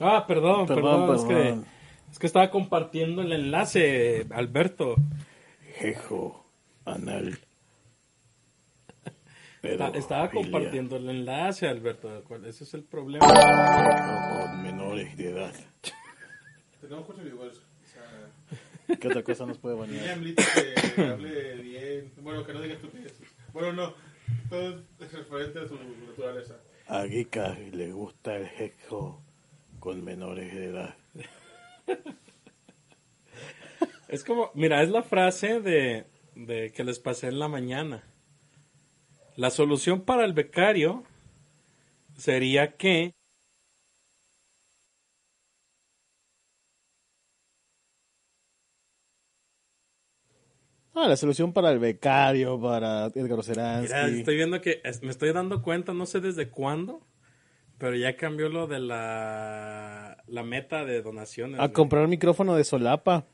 Ah, perdón, perdón, Perdón, Es, que, perdón. es que estaba compartiendo el enlace, Alberto. Jejo, anal. Está- estaba compartiendo el enlace, Alberto. ¿cuál- Ese es el problema. Con menores de edad. Tenemos muchos videos. O sea, ¿Qué otra cosa nos puede bañar? Emilito que hable bien. Bueno, que no diga estupideces. Bueno, no. Todo es referente a su naturaleza. A Gika le gusta el jejo con menores de edad. Es como, mira, es la frase de, de que les pasé en la mañana. La solución para el becario sería que Ah, la solución para el becario, para Edgar Mira, Oceransky. estoy viendo que es- me estoy dando cuenta, no sé desde cuándo, pero ya cambió lo de la, la meta de donaciones. A güey. comprar micrófono de solapa.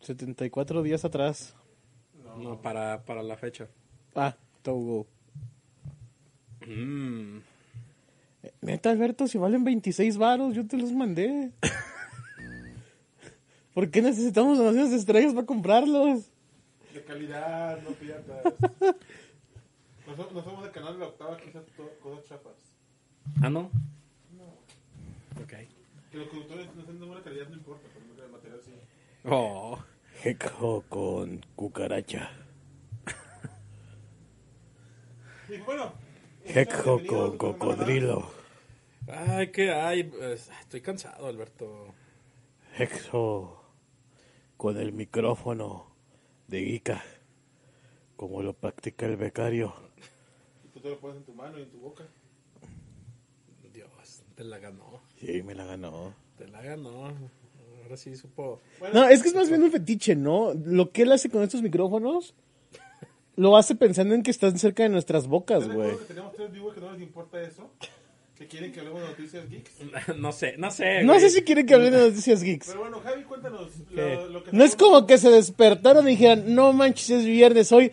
74 días atrás. No, para, para la fecha. Ah, Togo. Mm. Neta, Alberto, si valen 26 varos, yo te los mandé. ¿Por qué necesitamos demasiadas estrellas para comprarlos? De calidad, no piratas. No somos, no somos del canal de la octava, quizás to- cosas chapas. Ah, no. Ok. Que los conductores no sean de buena calidad, no importa, pero el material sí. Oh. Jejo con cucaracha. Y bueno. Bienvenidos con cocodrilo. Ay, que ay, pues, estoy cansado, Alberto. Jejo con el micrófono de Gika. Como lo practica el becario. Tú te lo pones en tu mano y en tu boca. Dios, te la ganó. Sí, me la ganó. Te la ganó. Ahora sí supo. Bueno, No, es que es más bien un fetiche, ¿no? Lo que él hace con estos micrófonos lo hace pensando en que están cerca de nuestras bocas, ¿te güey. tenemos tres viewers que no les importa eso? Que quieren que hablemos de noticias geeks. No sé, no sé. No güey. sé si quieren que hablen de noticias geeks. Pero bueno, Javi, cuéntanos lo, lo que No es como que se despertaron y dijeran, no manches, es viernes, hoy,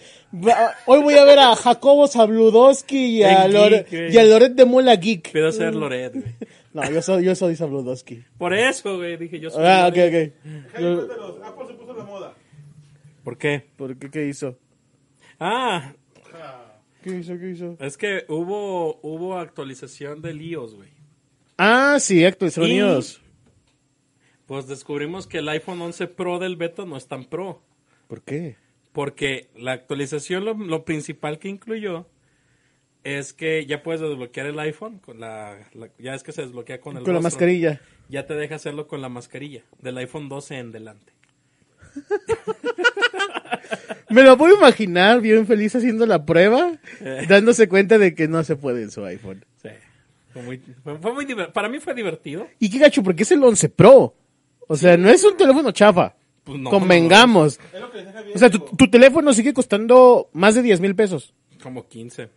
hoy voy a ver a Jacobo Zabludowski y a, En Lore- Geek, güey. y a Loret de Mola Geek. Pido ser Loret, güey. No, yo soy, yo soy Zabludowski. Por eso, güey, dije yo soy Ah, ok, Loret. ok. Javi, cuéntanos. Apple se puso la moda. ¿Por qué? ¿Por qué? ¿Qué hizo? Ah, Ja. ¿Qué hizo? ¿Qué hizo? es que hubo, hubo actualización del iOS, güey. Ah, sí, actualizaron Y- iOS. Pues descubrimos que el iPhone 11 Pro del beta no es tan pro. ¿Por qué? Porque la actualización, lo, lo principal que incluyó es que ya puedes desbloquear el iPhone con la, la- ya es que se desbloquea con el Con la mascarilla. Ya te deja hacerlo con la mascarilla del iPhone 12 en delante. Me lo puedo imaginar bien feliz haciendo la prueba, dándose cuenta de que no se puede en su iPhone. Sí. Fue muy, fue, fue muy diver- para mí fue divertido. Y qué gacho, porque es el 11 Pro. O sea, no es un teléfono chafa. Pues no, Convengamos. Es lo que decía Javi. O sea, tu, tu teléfono sigue costando más de 10 mil pesos. Como 15.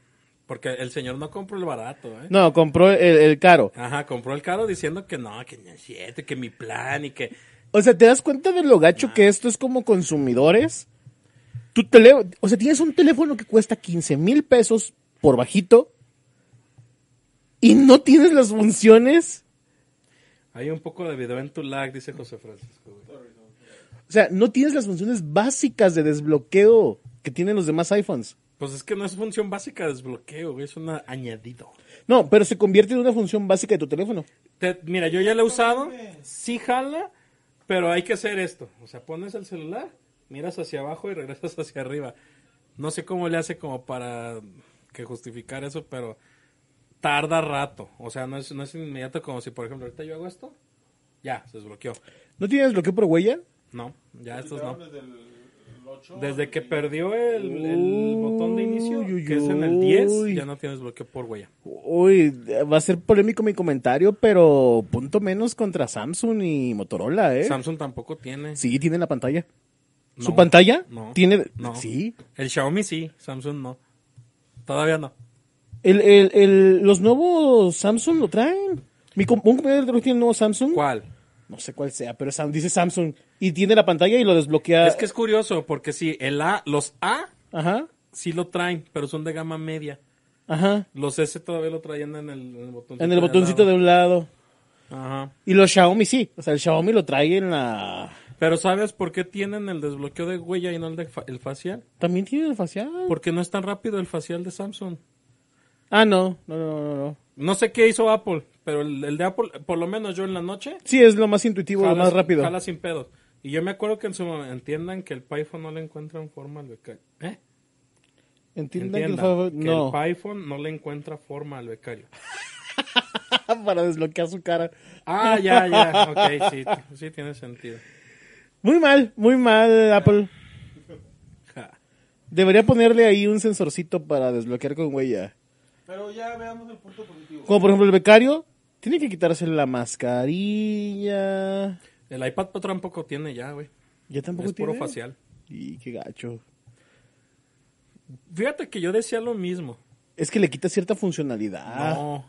Porque el señor no compró el barato, ¿eh? No, compró el, el caro. Ajá, compró el caro diciendo que no, que no es cierto, que mi plan y que... O sea, ¿te das cuenta de lo gacho que esto es como consumidores? Tu tele, o sea, tienes un teléfono que cuesta 15 mil pesos por bajito y no tienes las funciones. Hay un poco de video en tu lag, dice José Francisco. güey. O sea, no tienes las funciones básicas de desbloqueo que tienen los demás iPhones. Pues es que no es función básica de desbloqueo, güey, es un añadido. No, pero se convierte en una función básica de tu teléfono. Te- mira, yo ya lo he usado, sí jala, pero hay que hacer esto. O sea, pones el celular, miras hacia abajo y regresas hacia arriba. No sé cómo le hace como para que justificar eso, pero tarda rato. O sea, no es, no es inmediato como si, por ejemplo, ahorita yo hago esto, ya, se desbloqueó. ¿No tienes bloqueo por huella? No, ya estos no. Desde el 8. Desde que perdió el, el botón de inicio, Uy, uy, que es en el 10, uy. ya no tienes bloqueo por huella. Uy, va a ser polémico mi comentario, pero punto menos contra Samsung y Motorola, ¿eh? Samsung tampoco tiene. Sí, tiene la pantalla. ¿Su pantalla? no, Tiene... no. Sí. El Xiaomi sí, Samsung no. Todavía no. El, el, el- los nuevos Samsung lo traen. Mi un compañero tiene un nuevo Samsung. ¿Cuál? No sé cuál sea, pero dice Samsung. Y tiene la pantalla y lo desbloquea. Es que es curioso, porque sí, el A, los A Ajá. sí lo traen, pero son de gama media. Ajá. Los S todavía lo traían en el, en el botoncito. En el botoncito de un lado. Ajá. Y los Xiaomi sí. O sea, el Xiaomi lo trae en la... Pero ¿sabes por qué tienen el desbloqueo de huella y no el, de fa- el facial? También tiene el facial. Porque no es tan rápido el facial de Samsung. Ah, no. No, no, no, no. No sé qué hizo Apple, pero el, el de Apple, por lo menos yo en la noche, Sí, es lo más intuitivo, lo jala- más rápido. jala sin pedos. Y yo me acuerdo que en su momento entiendan que el iPhone no le encuentra forma al becario. ¿Eh? Entiendan que el que No, el iPhone no le encuentra forma al becario. para desbloquear su cara. Ah, ya, ya. Ok, sí, sí tiene sentido. Muy mal, muy mal, Apple. Debería ponerle ahí un sensorcito para desbloquear con huella. Pero ya veamos el punto positivo. Como por ejemplo el becario, tiene que quitarse la mascarilla. El iPad Pro tampoco tiene ya, güey. Ya tampoco Es puro tiene. facial. Y qué gacho. Fíjate que yo decía lo mismo. Es que le quita cierta funcionalidad. No.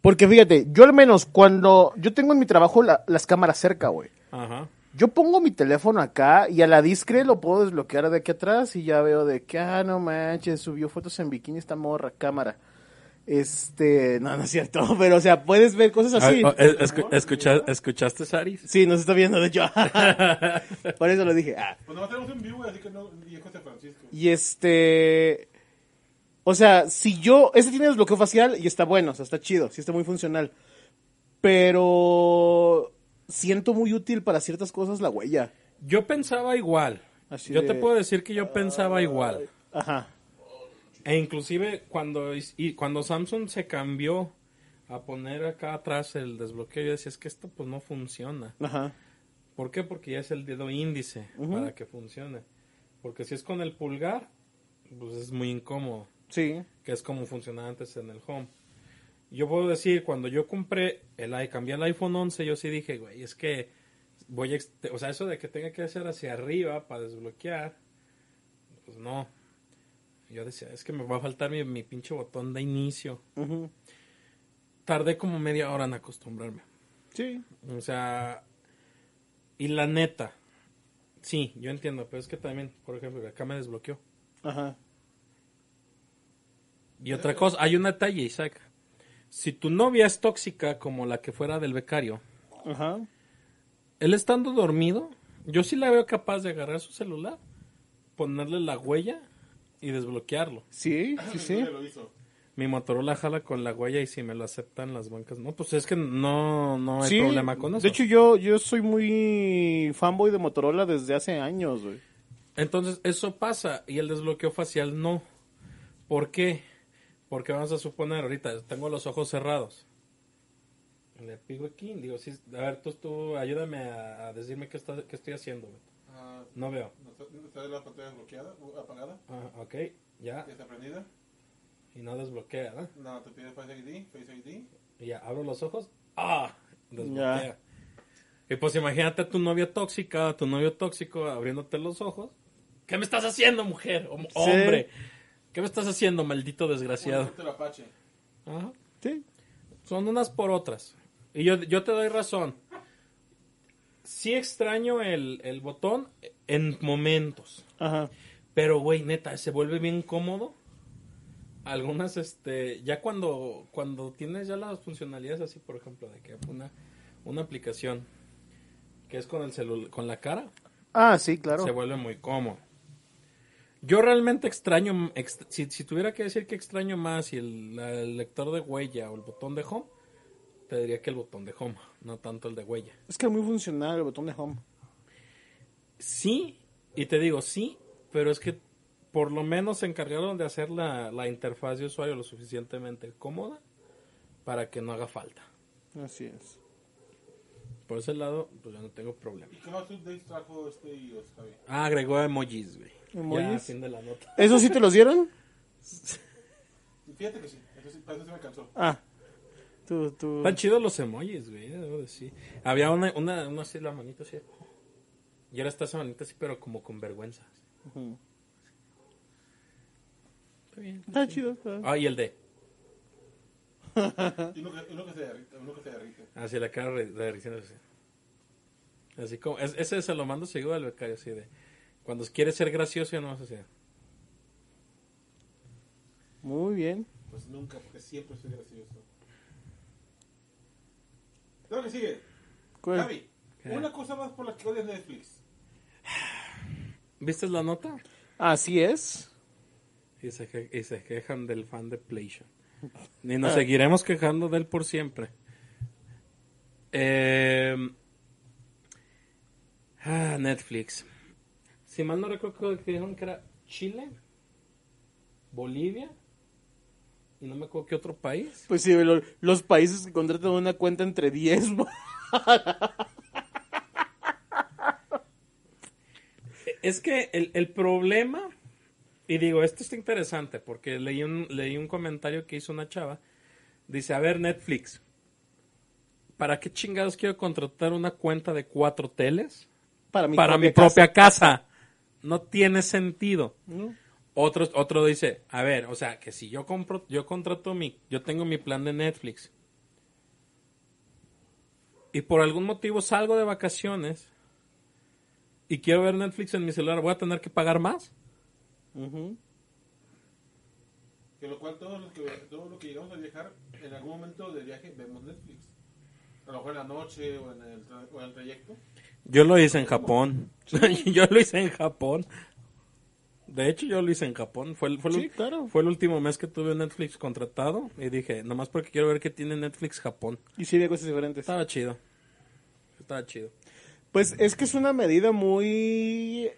Porque fíjate, yo al menos cuando yo tengo en mi trabajo la- las cámaras cerca, güey. Ajá. Yo pongo mi teléfono acá y a la discre lo puedo desbloquear de aquí atrás y ya veo de que, ah, no manches, subió fotos en bikini esta morra, cámara. Este, no, no es cierto, pero o sea, puedes ver cosas así. Ah, oh, es- escu- escucha- ¿Escuchaste, Saris? Sí, nos está viendo, de hecho. Por eso lo dije. Ah. Pues no tenemos en vivo, así que no. Y es José Francisco. Y este. O sea, si yo. Este tiene desbloqueo facial y está bueno, o sea, está chido, sí está muy funcional. Pero. Siento muy útil para ciertas cosas la huella. Yo pensaba igual. Así yo de- te puedo decir que yo pensaba igual. Ajá. E inclusive cuando, y cuando Samsung se cambió a poner acá atrás el desbloqueo, yo decía, es que esto pues no funciona. Ajá. ¿Por qué? Porque ya es el dedo índice para que funcione. Porque si es con el pulgar, pues es muy incómodo, Sí. que es como funcionaba antes en el home. Yo puedo decir, cuando yo compré el cambié el iPhone 11, yo sí dije, güey, es que voy a, o sea, eso de que tenga que hacer hacia arriba para desbloquear, pues no. Yo decía, es que me va a faltar mi, mi pinche botón de inicio. Ujú. Tardé como media hora en acostumbrarme. Sí. O sea, y la neta, sí, yo entiendo, pero es que también, por ejemplo, acá me desbloqueó. Ajá. Y otra cosa, hay un detalle, Isaac. Si tu novia es tóxica como la que fuera del becario, Ajá. él estando dormido, yo sí la veo capaz de agarrar su celular, ponerle la huella y desbloquearlo. Sí, sí, sí. Hizo. Mi Motorola jala con la huella y si me lo aceptan las bancas, no, pues es que no, no hay Sí, problema con eso. De hecho, yo, yo soy muy fanboy de Motorola desde hace años, güey. Entonces, eso pasa y el desbloqueo facial no. ¿Por qué? Porque vamos a suponer, ahorita tengo los ojos cerrados. Le pico aquí, digo, sí, a ver, tú, tú ayúdame a, a decirme qué, está, qué estoy haciendo. güey. Ah, No veo. ¿no está- no ¿Está la pantalla bloqueada? o ¿Apagada? Ah, ok, ya. ¿Ya está prendida? Y no desbloquea, ¿no? No, te pide Face ID, Face ID. Y ya, abro los ojos. ¡Ah! Desbloquea. Y pues imagínate a tu novia tóxica, a tu novio tóxico abriéndote los ojos. ¿Qué me estás haciendo, mujer? Hom- Hombre. ¿Qué me estás haciendo, maldito desgraciado? Ajá. Sí. Son unas por otras. Y yo, yo te doy razón. Sí extraño el, el botón en momentos. Ajá. Pero, güey, neta, se vuelve bien cómodo. Algunas, este, ya cuando, cuando tienes ya las funcionalidades así, por ejemplo, de que una, una aplicación que es con el celular, con la cara, Ah, sí, claro. se vuelve muy cómodo. Yo realmente extraño, ext- si, si tuviera que decir que extraño más si el, el lector de huella o el botón de home, te diría que el botón de home, no tanto el de huella. Es que es muy funcional el botón de home. Sí, y te digo sí, pero es que por lo menos se encargaron de hacer la, la interfaz de usuario lo suficientemente cómoda para que no haga falta. Así es. Por ese lado, pues yo no tengo problema. ¿Y qué más updates trajo este iOS, Javi? Ah, agregó emojis, güey. ¿Emojis? Ya, fin de la nota. ¿Eso sí te los dieron? Fíjate que sí, eso sí, para eso sí me cansó. Ah. Tú, tú. Están chidos los emojis, güey, decir. Había una, una, una así, la manita así. Y ahora está esa manita así, pero como con vergüenza. Está bien. Está chido. está- Ah, y el D. Y uno que, uno que se derrite, uno que se derrite. La cara de así. Así como, es- ese se lo mando seguido al becario, así de. Cuando quiere ser gracioso, ya no vas a hacer. Muy bien. Pues nunca, porque siempre soy gracioso. Lo que sigue. ¿Cuál? Gaby, una cosa más por la que odias Netflix. ¿Viste la nota? Así es. Y se, que- y se quejan del fan de PlayStation. Y nos seguiremos quejando de él por siempre. Eh, ah, Netflix. Si mal no recuerdo que dijeron que era Chile, Bolivia y no me acuerdo qué otro país. Pues sí, lo- los países que contratan una cuenta entre 10. Es que el, el problema, y digo, esto está interesante porque leí un, leí un comentario que hizo una chava. Dice, a ver, Netflix, ¿para qué chingados quiero contratar una cuenta de cuatro teles? Para mi Para propia mi propia casa. No tiene sentido. ¿no? Otro, otro dice, a ver, o sea, que si yo compro, yo contrato mi, yo tengo mi plan de Netflix. Y por algún motivo salgo de vacaciones y quiero ver Netflix en mi celular, ¿voy a tener que pagar más? Que lo cual todos los que, todo lo que llegamos a viajar, en algún momento del viaje vemos Netflix. A lo mejor en la noche o en el, tra- o en el trayecto. Yo lo hice en Japón. yo lo hice en Japón. De hecho, yo lo hice en Japón. Fue el, fue, el, Sí, claro. fue el último mes que tuve Netflix contratado. Y dije, nomás porque quiero ver qué tiene Netflix Japón. Y sí, de cosas diferentes. Estaba chido. Estaba chido. Pues es que es una medida muy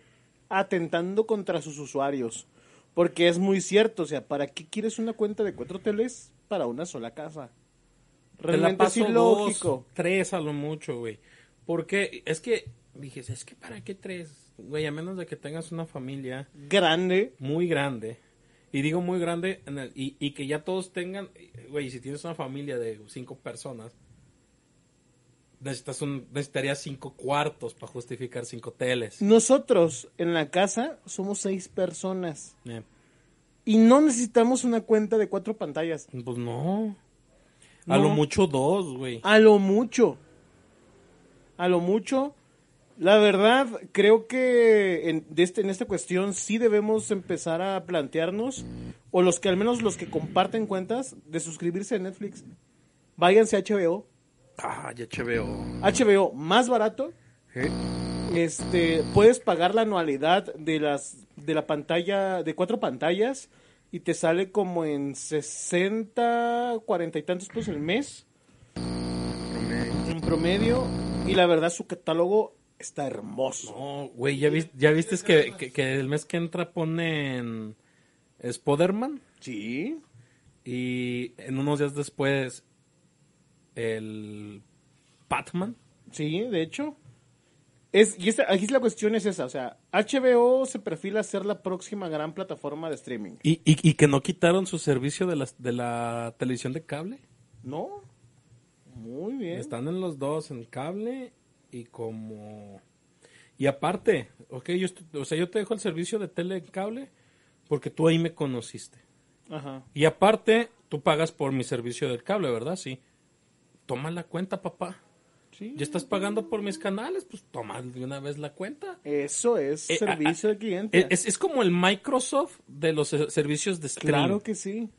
atentando contra sus usuarios. Porque es muy cierto, o sea, ¿para qué quieres una cuenta de cuatro teles para una sola casa? Realmente es ilógico. dos, tres a lo mucho, güey. Porque es que, dije, es que para qué tres, güey, a menos de que tengas una familia Grande. muy grande. Y digo muy grande, en el- y, y que ya todos tengan, güey, si tienes una familia de cinco personas, necesitas un, necesitarías cinco cuartos para justificar cinco teles. Nosotros en la casa somos seis personas. Eh, Y no necesitamos una cuenta de cuatro pantallas. pues no. A No. lo mucho dos, güey. A lo mucho. A lo mucho. La verdad, creo que en, de este, en esta cuestión sí debemos empezar a plantearnos, o los que al menos los que comparten cuentas, de suscribirse a Netflix. Váyanse a HBO. Ah, ya HBO. HBO más barato. ¿Eh? Este, puedes pagar la anualidad de las de la pantalla de cuatro pantallas y te sale como en 60, 40 y tantos pesos el mes en promedio y la verdad su catálogo está hermoso. No, güey, ¿ya, vis- ya viste que, que, que el mes que entra ponen Spiderman Sí. y en unos días después el Batman? Sí, de hecho. Es, y esta, aquí la cuestión es esa, o sea, HBO se perfila a ser la próxima gran plataforma de streaming. ¿Y, y, y que no quitaron su servicio de la, de la televisión de cable? ¿No? Muy bien. Están en los dos, en cable y como... Y aparte, ok, yo, o sea, yo te dejo el servicio de tele cable porque tú ahí me conociste. Ajá. Y aparte, tú pagas por mi servicio del cable, ¿verdad? Sí. Toma la cuenta, papá. Sí. Ya estás pagando por mis canales, pues toma de una vez la cuenta. Eso es Eh, servicio ah, al cliente. Es, es como el Microsoft de los eh, servicios de streaming. claro que sí.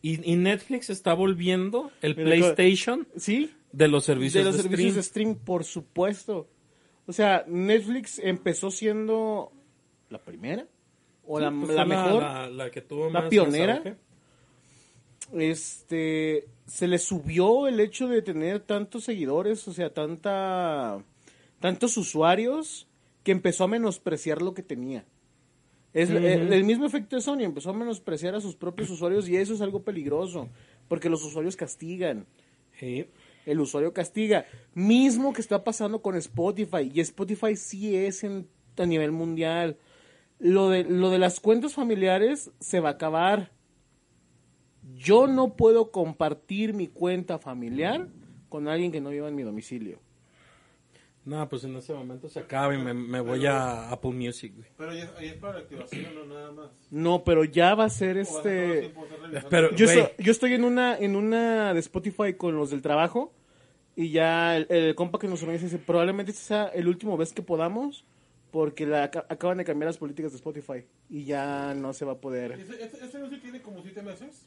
y, y Netflix está volviendo el PlayStation Sí, de los servicios de los de servicios de streaming. stream, por supuesto. O sea, Netflix empezó siendo la primera o la, Pues la mejor. La, la que tuvo la más pionera. este se le subió el hecho de tener tantos seguidores, o sea, tanta tantos usuarios que empezó a menospreciar lo que tenía. Es el, el mismo efecto de Sony, empezó a menospreciar a sus propios usuarios y eso es algo peligroso, porque los usuarios castigan. Sí. El usuario castiga. Mismo que está pasando con Spotify. Y Spotify sí es en, a nivel mundial. Lo de, lo de las cuentas familiares se va a acabar. Yo no puedo compartir mi cuenta familiar con alguien que no viva en mi domicilio. No, pues en ese momento se acaba y me, me voy a Apple Music, güey. Pero ya, ahí es para la activación, no nada más. No, pero ya va a ser O a este... Pero- Yo, estoy, yo estoy en una en una de Spotify con los del trabajo y ya el, el compa que nos organiza dice probablemente este sea el último vez que podamos porque la, aca- acaban de cambiar las políticas de Spotify y ya no se va a poder. ¿Ese, ese, ese anuncio tiene como siete meses?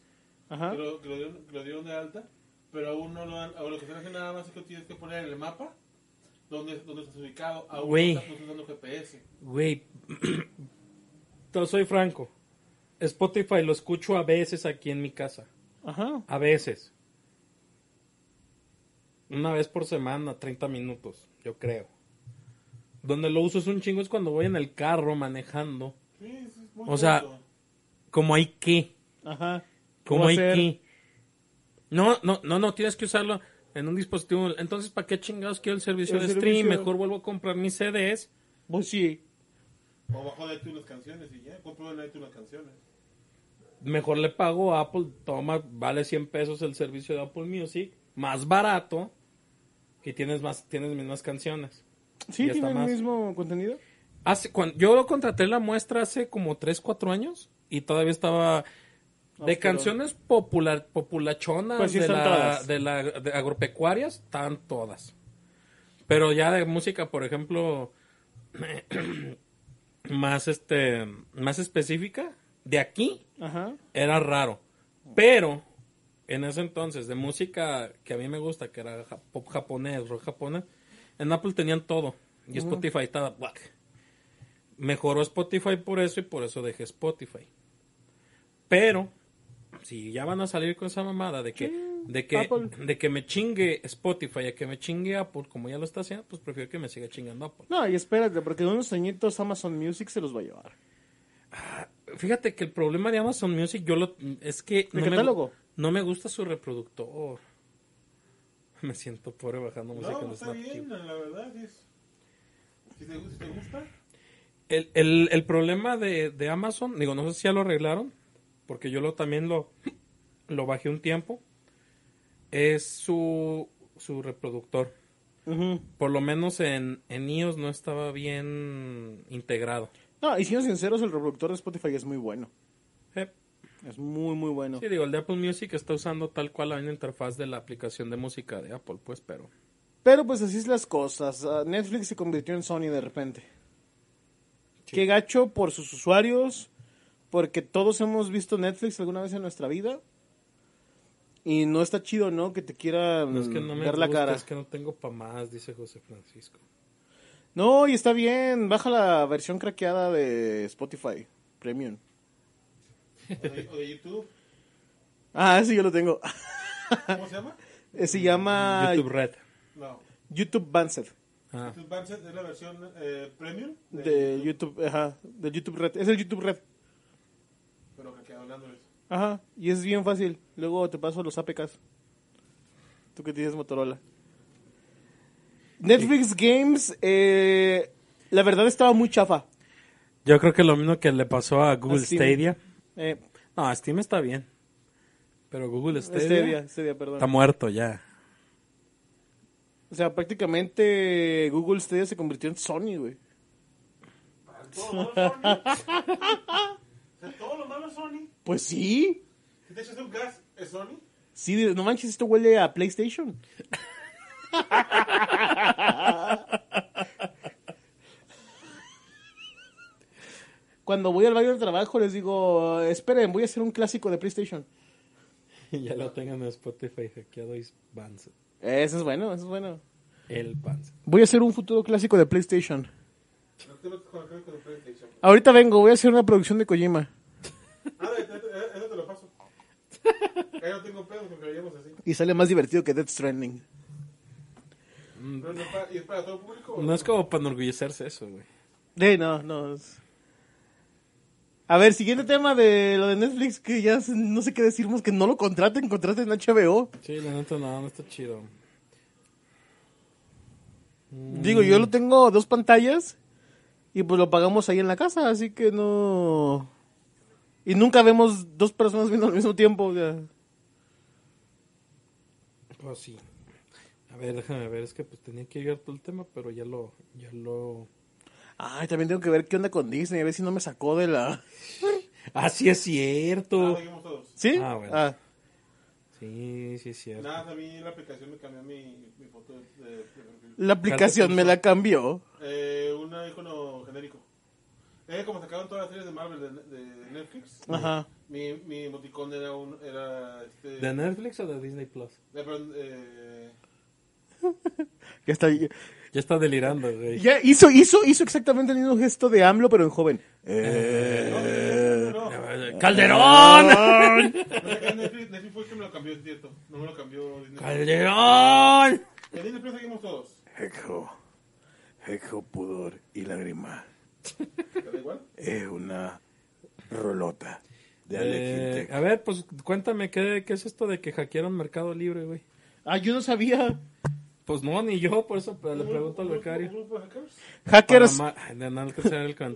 Ajá. que lo, que lo dieron, que lo dieron de alta, pero aún no lo han, ahora lo que están haciendo nada más es que tienes que poner en el mapa dónde, dónde estás ubicado, aún Güey. no estás usando GPS. Güey, te soy franco. Spotify lo escucho a veces aquí en mi casa. Ajá. A veces. Una vez por semana, 30 minutos, yo creo. Donde lo uso es un chingo es cuando voy en el carro manejando. Sí, es muy O sea. Como hay que. Ajá. Como ¿Cómo hay que. No, no, no, no, tienes que usarlo en un dispositivo. Entonces, ¿para qué chingados quiero el servicio El de stream? servicio. Mejor vuelvo a comprar mis CDs. Pues sí. O bajo de iTunes canciones y ya, compro en iTunes canciones. Mejor le pago a Apple. Toma, vale 100 pesos el servicio de Apple Music. Más barato. Y tienes más, tienes mismas canciones. Sí, tiene el mismo contenido. Hace, cuando, yo contraté la muestra hace como 3, 4 años y todavía estaba de canciones popular, populachonas Pues sí de, la, de la de agropecuarias, están todas. Pero ya de música, por ejemplo, más este más específica, de aquí Ajá. era raro. Pero en ese entonces, de música que a mí me gusta, que era pop japonés, rock japonés, en Apple tenían todo. Y Spotify estaba black. Mejoró Spotify por eso y por eso dejé Spotify. Pero, si ya van a salir con esa mamada de que, de que, Apple. de que me chingue Spotify a que me chingue Apple, como ya lo está haciendo, pues prefiero que me siga chingando Apple. No, y espérate, porque en unos añitos Amazon Music se los va a llevar. Fíjate que el problema de Amazon Music yo lo es que ¿El no me, catálogo? no me gusta su reproductor. Me siento pobre bajando música No, en está Snapchat. bien, la verdad. es- Si te, si te gusta, El, el, el problema de, de Amazon, digo, no sé si ya lo arreglaron, porque yo lo también lo, lo bajé un tiempo, es su, su reproductor. Por lo menos en, en iOS no estaba bien integrado. No, y siendo sinceros, el reproductor de Spotify es muy bueno. Es muy, muy bueno. Sí, digo, el de Apple Music está usando tal cual la misma interfaz de la aplicación de música de Apple, pues, pero... Pero pues así es las cosas. Ah, Netflix se convirtió en Sony de repente. Qué gacho por sus usuarios, porque todos hemos visto Netflix alguna vez en nuestra vida. Y no está chido, ¿no? Que te quieran No es que no me ver la gusta, cara. es que no tengo pa' más, dice José Francisco. No, y está bien. Baja la versión craqueada de Spotify Premium. o de, o de YouTube, Ah, sí, yo lo tengo. ¿cómo se llama? Eh, se llama YouTube Red. No. YouTube Bandset. Ah. YouTube Bandset es la versión eh, premium De YouTube, ajá, del YouTube Red. Es el YouTube Red. Ajá, y es bien fácil. Luego te paso los APKs. Tú que tienes Motorola. Netflix Games, eh, la verdad estaba muy chafa. Yo creo que lo mismo que le pasó a Google A. Stadia. Eh, No, Steam está bien. Pero Google Stadia, Stadia, Stadia, perdón. está muerto ya. O sea, prácticamente Google Stadia se convirtió en Sony, güey. Todo lo malo es Sony. Pues sí. Si te echas un gas, es Sony. Sí, no manches, esto huele a PlayStation. Cuando voy al baño del trabajo les digo, esperen, voy a hacer un clásico de PlayStation. ya lo tengan en Spotify hackeado y Bands. Eso es bueno, eso es bueno. El Bands. Voy a hacer un futuro clásico de PlayStation. Ahorita vengo, voy a hacer una producción de Kojima. Ah, de- de- de- eso te lo paso. Ahí no tengo pedo porque lo llevamos así. Y sale más divertido que Death Stranding. Pero no es para, ¿Y es para todo público? o No es como para enorgullecerse eso, güey. Eh, no, no. es- A ver, siguiente tema de lo de Netflix, que ya se- no sé qué decirnos, que no lo contraten, contraten HBO. Sí, la neta no, no está chido. Digo, yo lo tengo dos pantallas y pues lo pagamos ahí en la casa, así que no... Y nunca vemos dos personas viendo al mismo tiempo. o sea. Pues sí. A ver, déjame ver, es que pues tenía que llegar todo el tema, pero ya lo, ya lo... Ay, también tengo que ver qué onda con Disney, a ver si no me sacó de la... Ah, sí es Ah, cierto. todos. ¿Sí? Ah, bueno. Ah, Sí, sí es cierto. Nada, a mí la aplicación me cambió mi, mi foto de, de- de perfil. la aplicación me la cambió. Eh, un icono genérico. Eh, como sacaron todas las series de Marvel de, de Netflix, Ajá. mi, mi emoticón era un. Era este. ¿De Netflix o de Disney Plus? eh, perdón, eh, Ya está. Ya está delirando, güey. Ya hizo, hizo, hizo exactamente el mismo gesto de AMLO, pero en joven. Eh, no, no, no, no. ¡Calderón! Netflix, Netflix fue el que me lo cambió, es cierto. No me lo cambió Disney. ¡Calderón! En Disney Plus seguimos todos. Eco, eco, pudor y lágrima. ¿Te da igual? Es una rolota de Eh, a ver, pues cuéntame, ¿qué, ¿qué es esto de que hackearon Mercado Libre, güey? Ah, yo no sabía. Pues no, ni yo, por eso pero le pregunto al ¿Un becario. grupo de hackers?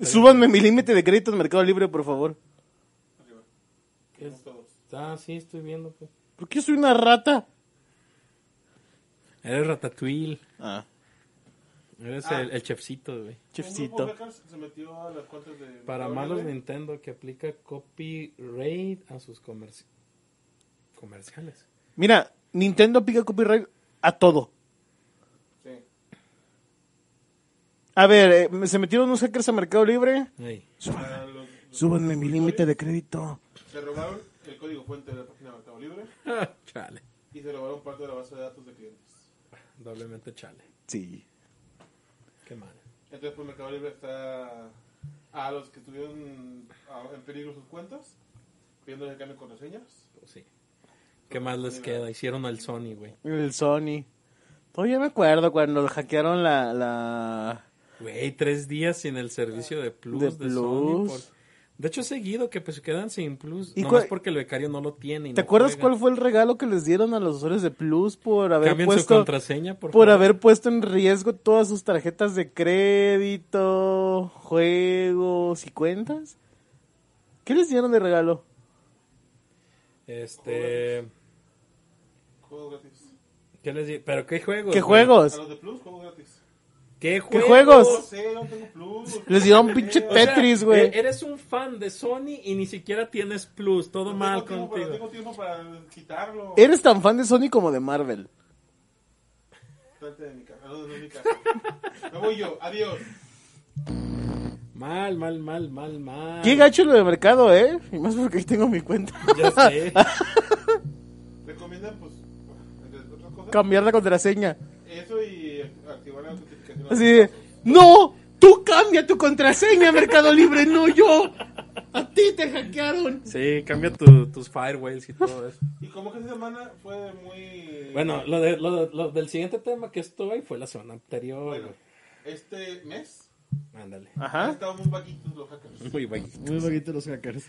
Súbanme mi límite de crédito en Mercado Libre, por favor. Arriba. ¿Qué es? Seguimos todos. Ah, sí, estoy viendo. Pues. ¿Por qué soy una rata? Eres Ratatouille. Ah, Eres Ah. el, el chefcito, güey. Chefcito. de hackers se metió a las cuentas de. Para malos. Nintendo que aplica copyright a sus comerci- comerciales. Mira, Nintendo pica copyright a todo. Sí. A ver, eh, se metieron unos hackers a Mercado Libre. Ey. Para los- los Súbanme mi límite de crédito. Se robaron el código fuente de la página de Mercado Libre chale. y se robaron parte de la base de datos de clientes. Doblemente chale. Sí. Qué mal. Entonces, pues Mercado Libre está a los que estuvieron a- en peligro sus cuentas, pidiéndoles que cambien contraseñas. Pues sí. ¿Qué más les queda? Hicieron al Sony, güey. El Sony. Todavía me acuerdo cuando hackearon la... la... Güey, tres días sin el servicio de Plus de, De Sony. Plus. por- De hecho, seguido que pues se quedan sin Plus. ¿Y nomás cuál- porque el becario no lo tiene. y ¿Te no acuerdas juega. cuál fue el regalo que les dieron a los usuarios de Plus por haber Cambien su puesto contraseña, por, por favor. haber puesto en riesgo todas sus tarjetas de crédito, juegos y cuentas? ¿Qué les dieron de regalo? Este... Juegos gratis. ¿Qué les di- ¿Pero qué juegos? ¿Qué güey? A juegos? los de Plus, juegos gratis. ¿Qué ¿Qué juegos? juegos? No sé, no tengo Plus. Les dieron pinche Tetris, güey. Eh, Eres un fan de Sony y ni siquiera tienes Plus. Todo no mal tengo tiempo, pero contigo. tengo tiempo para quitarlo. Eres tan fan de Sony como de Marvel. Salte de mi casa. No, no, no es mi casa. Me voy yo. Adiós. Mal, mal, mal, mal, mal. Qué gacho lo de mercado, ¿eh? Y más porque ahí tengo mi cuenta. Ya sé. Recomiendan, pues, entre otras cosas, Cambiar la contraseña. eso y activar la notificación. Así de, ¡No! ¡Tú cambia tu contraseña, Mercado Libre, no yo! ¡A ti te hackearon! Sí, cambia tu- tus firewalls y todo eso. Y como que esta semana fue muy... Bueno, lo, de, lo, de- lo del siguiente tema que estoy fue la semana anterior. Bueno, este mes Ándale. Ajá. estado muy vaquitos los hackers. Muy bueno. Muy bonito los hackers.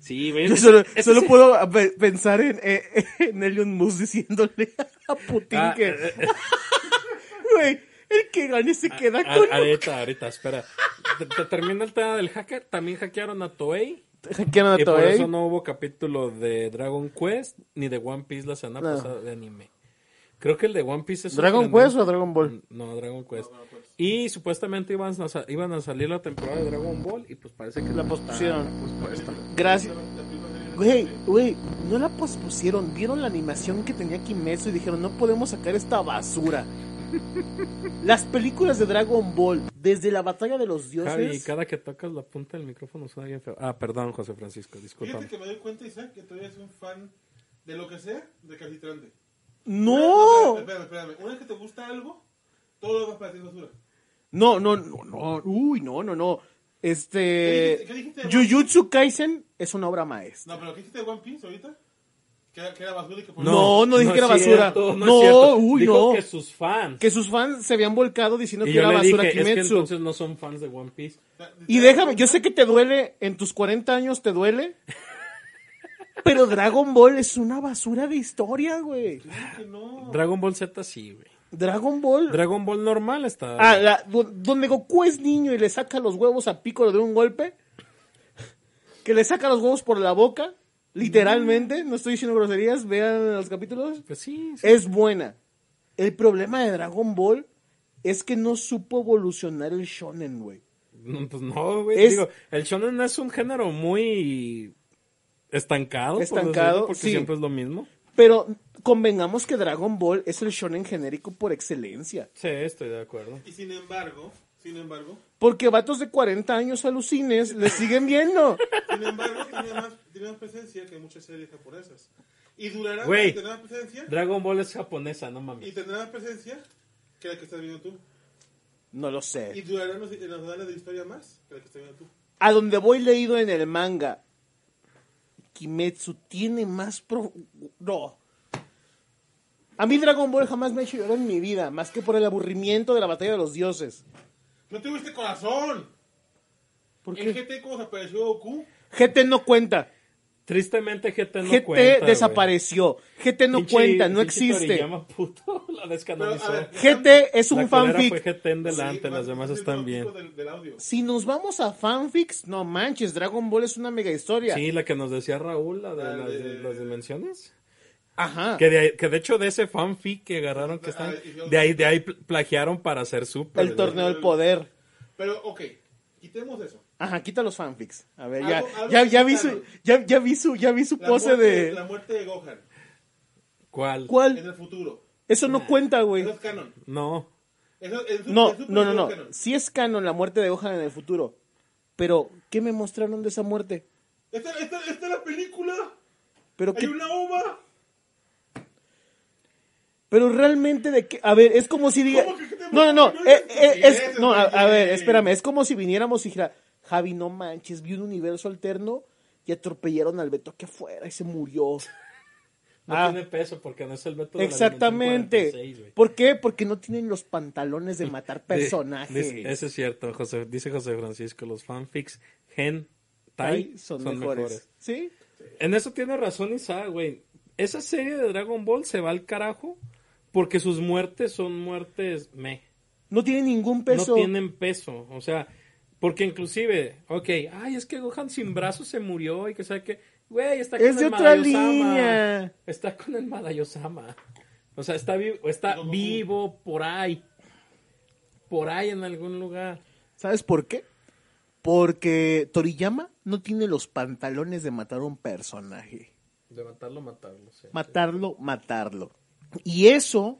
Sí. Yo ese- solo, ese solo sí- puedo pe- pensar en, eh, en Elon Musk diciéndole a Putin Ah, que, eh, eh, güey, el que gane se queda a- con... ahorita, ahorita, espera. Te, te termina el tema del hacker. También hackearon a Toei. Hackearon a Y por Toei. eso no hubo capítulo de Dragon Quest ni de One Piece la semana No. pasada de anime. Creo que el de One Piece es ¿Dragon. Quest o Dragon Ball? No, Dragon Quest. No, no, pues. Y supuestamente iban a, sa- iban a salir la temporada de Dragon Ball y pues parece que La está pospusieron. pospuesta. Gracias. Güey, güey, no la pospusieron. Vieron la animación que tenía Kimetsu y dijeron, no podemos sacar esta basura. Las películas de Dragon Ball, desde la batalla de los Javi, dioses... cada que tocas la punta del micrófono suena bien feo. Ah, perdón, José Francisco, Fíjate discúlpame. que me doy cuenta, Isaac, que tú eres un fan de lo que sea de Calcitrante. ¡No! Espérame, espérame, espérame. Una vez que te gusta algo, todo lo demás para ti es basura. No, no, no, no. Uy, no, no, no. ¿Qué Este... dijiste- qué dijiste One Jujutsu Kaisen es una obra maestra. No, pero ¿qué dijiste de One Piece ahorita? Que era, que era basura y que por No, no dije que era basura. cierto, No, es cierto. uy, Dijo no. que sus fans. Que sus fans se habían volcado diciendo y que yo era le basura dije, es que Kimetsu. entonces no son fans de One Piece. Y déjame, yo sé que te duele, en tus 40 años te duele. Pero Dragon Ball es una basura de historia, güey. Claro que no. Dragon Ball Z sí, güey. Dragon Ball. Dragon Ball normal está... Ah, la- do- donde Goku es niño y le saca los huevos a Piccolo de un golpe. Que le saca los huevos por la boca. Literalmente. No estoy diciendo groserías. Vean los capítulos. Pues sí, sí. Es buena. El problema de Dragon Ball es que no supo evolucionar el shonen, güey. No, pues no, güey. Es- Digo, el shonen es un género muy estancado. por Estancado, decirlo, porque sí. siempre es lo mismo. Pero convengamos que Dragon Ball es el shonen genérico por excelencia. Sí, estoy de acuerdo. Y sin embargo, Sin embargo, Porque vatos de 40 años alucines le siguen viendo. sin embargo, tiene más, tiene más presencia que muchas series japonesas. Y durará Güey. y tendrá más presencia Dragon Ball es japonesa, no y mames. tendrá más presencia que la que estás viendo tú. No lo Y sé. durará en los, en los de historia más que la que estás viendo tú. A donde voy leído en el manga, Kimetsu tiene más pro... No. A mí Dragon Ball jamás me ha hecho llorar en mi vida, más que por el aburrimiento de la batalla de los dioses. No tuviste corazón. ¿Por En qué? GT, como se apareció Goku, GT no cuenta. Tristemente GT no GT cuenta. güey. desapareció. GT no cuenta, no existe. Toriyama, puto, la Pero, descanonizó. a ver, GT es La un culera fanfic. fue GT en delante, Sí, las más- demás más están bien. tópico Del, del audio. Si nos vamos a fanfics, no manches, Dragon Ball es una mega historia. Sí, la que nos decía Raúl, la de, La las, de- de las dimensiones. Ajá. Que de, que de hecho de ese fanfic que agarraron que están, de ahí, de ahí pl- plagiaron para hacer super. El torneo del poder. Pero, ok, quitemos eso. Ajá, quita los fanfics. A ver, ya, Algo- algo ya, ya vi su, ya, ya vi su, ya vi su La pose muerte, de. La muerte de Gohan ¿Cuál? en ¿Cuál? el futuro. Eso no cuenta, güey. Eso es canon. No. Eso, en No, en no, no, no. canon. Sí es canon la muerte de Gohan en el futuro. Pero, ¿qué me mostraron de esa muerte? Esta, esta, esta es la película. Pero, Hay qué, una ova. Pero realmente de qué. A ver, es como si diga. ¿Cómo que qué te No, no, no. eh, eh, es- no, a, a ver, espérame. Es como si viniéramos y dijera, Javi, no manches, vi un universo alterno y atropellaron al Beto aquí afuera y se murió. No Ah. tiene peso porque no es el método Exactamente. ¿Por qué? Porque no tienen los pantalones de matar personajes. Eso es cierto, José, dice José Francisco, los fanfics hentai Ay, son, mejores. ¿Sí? En eso tiene razón Isaac, güey. Esa serie de Dragon Ball se va al carajo porque sus muertes son muertes me. No tienen ningún peso. No tienen peso. O sea, porque inclusive, ok, ay, es que Gohan sin brazos se murió y que sabe que, güey, está con Es de el otra Madayosama. línea. Está con el Madayosama. O sea, está, vivo, está vivo por ahí. Por ahí en algún lugar. ¿Sabes por qué? Porque Toriyama no tiene los pantalones de matar a un personaje. De matarlo, matarlo. sí. Matarlo, matarlo. Y eso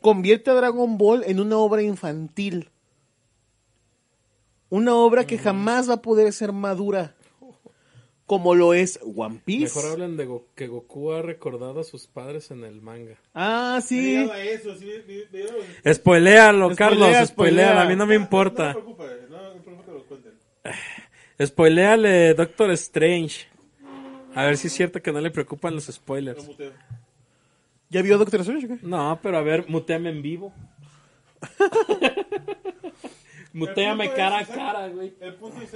convierte a Dragon Ball en una obra infantil. Una obra que jamás va a poder ser madura. Como lo es One Piece. Mejor hablan de Go- que Goku ha recordado a sus padres en el manga. Ah, Sí. sí. a eso, sí, vi- vi- Spoiléalo, Spoilea, Carlos, spoilea. a mí no me No, importa. No, me preocupa, no, no me preocupa que lo cuenten. Spoiléale Doctor Strange. A ver si es cierto que no le preocupan los Lo spoilers. ¿Ya vio Doctor Strange? o qué? No, pero a ver, muteame en vivo. muteame cara a cara, güey. El punto es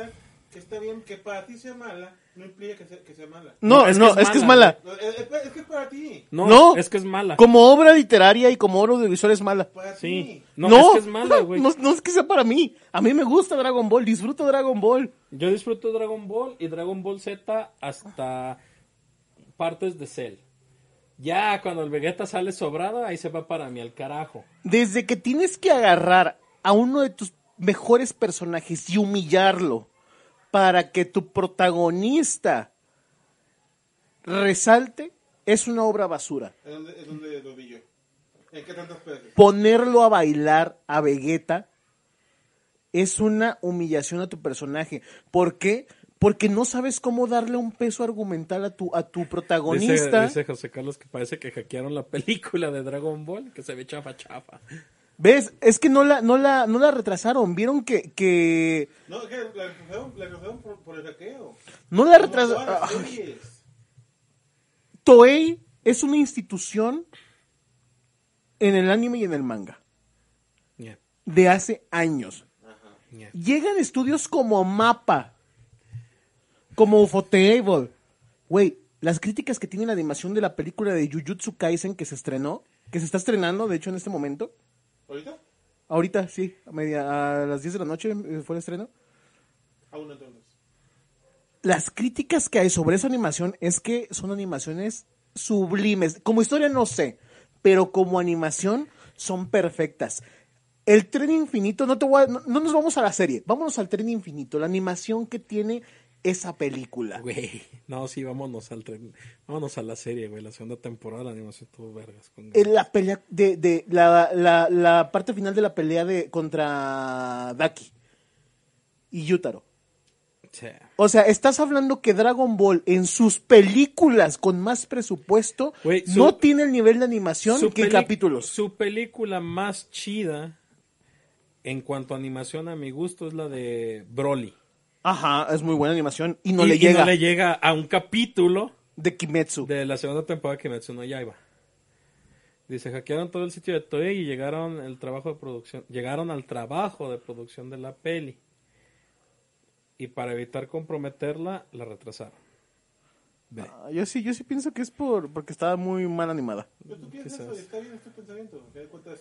que está bien que para ti sea mala, no implica que sea, que sea mala. No, No, es que es es que es mala, Es, es- es que es para ti. No, No. es que es mala. Como obra literaria y como obra audiovisual es mala. Para Sí. ti. No, No, es que es mala, güey. No, no es que sea para mí. A mí me gusta Dragon Ball, disfruto Dragon Ball. Yo disfruto Dragon Ball y Dragon Ball Z hasta partes de Cell. Ya cuando el Vegeta sale sobrado, ahí se va para mí al carajo. Desde que tienes que agarrar a uno de tus mejores personajes y humillarlo para que tu protagonista resalte, es una obra basura. Es donde, es donde lo vi yo. ¿En qué tantas veces? Ponerlo a bailar a Vegeta es una humillación a tu personaje. ¿Por qué? Porque no sabes cómo darle un peso argumental a tu, a tu protagonista. dice José Carlos que parece que hackearon la película de Dragon Ball, que se ve chafa chafa. ¿Ves? Es que no la, no la, no la retrasaron. Vieron que, que No, es que la retrasaron, la retrasaron por, por el hackeo. no la retrasaron. Toei es una institución en el anime y en el manga de hace años. Llegan estudios como Mapa, como Ufotable. Güey, las críticas que tiene la animación de la película de Jujutsu Kaisen que se estrenó, que se está estrenando, de hecho, en este momento. ¿Ahorita? Ahorita, sí, a, media, a las 10 de la noche eh, fue el estreno. Aún no entonces. Las críticas que hay sobre esa animación es que son animaciones sublimes. Como historia no sé, pero como animación son perfectas. El tren infinito, no te voy a- no, no nos vamos a la serie, vámonos al tren infinito. La animación que tiene esa película. Güey, no, sí, vámonos al tren- vámonos a la serie, güey, la segunda temporada la animación tuvo vergas. Con... La pelea de, de la, la, la parte final de la pelea de contra Daki y Yutaro. Sí. O sea, estás hablando que Dragon Ball en sus películas con más presupuesto Güey, su- no tiene el nivel de animación que en capítulos. Su película más chida en cuanto a animación a mi gusto es la de Broly. Ajá, es muy buena animación y no Y- le y llega no le llega a un capítulo de Kimetsu. de la segunda temporada que Kimetsu no Yaiba. Dice, hackearon todo el sitio de Toei y llegaron el trabajo de producción, llegaron al trabajo de producción de la peli. Y para evitar comprometerla, la retrasaron. Ve. Ah, yo sí, yo sí pienso que es por porque estaba muy mal animada. Pero tú piensas eso, y está bien este pensamiento. al final de cuentas,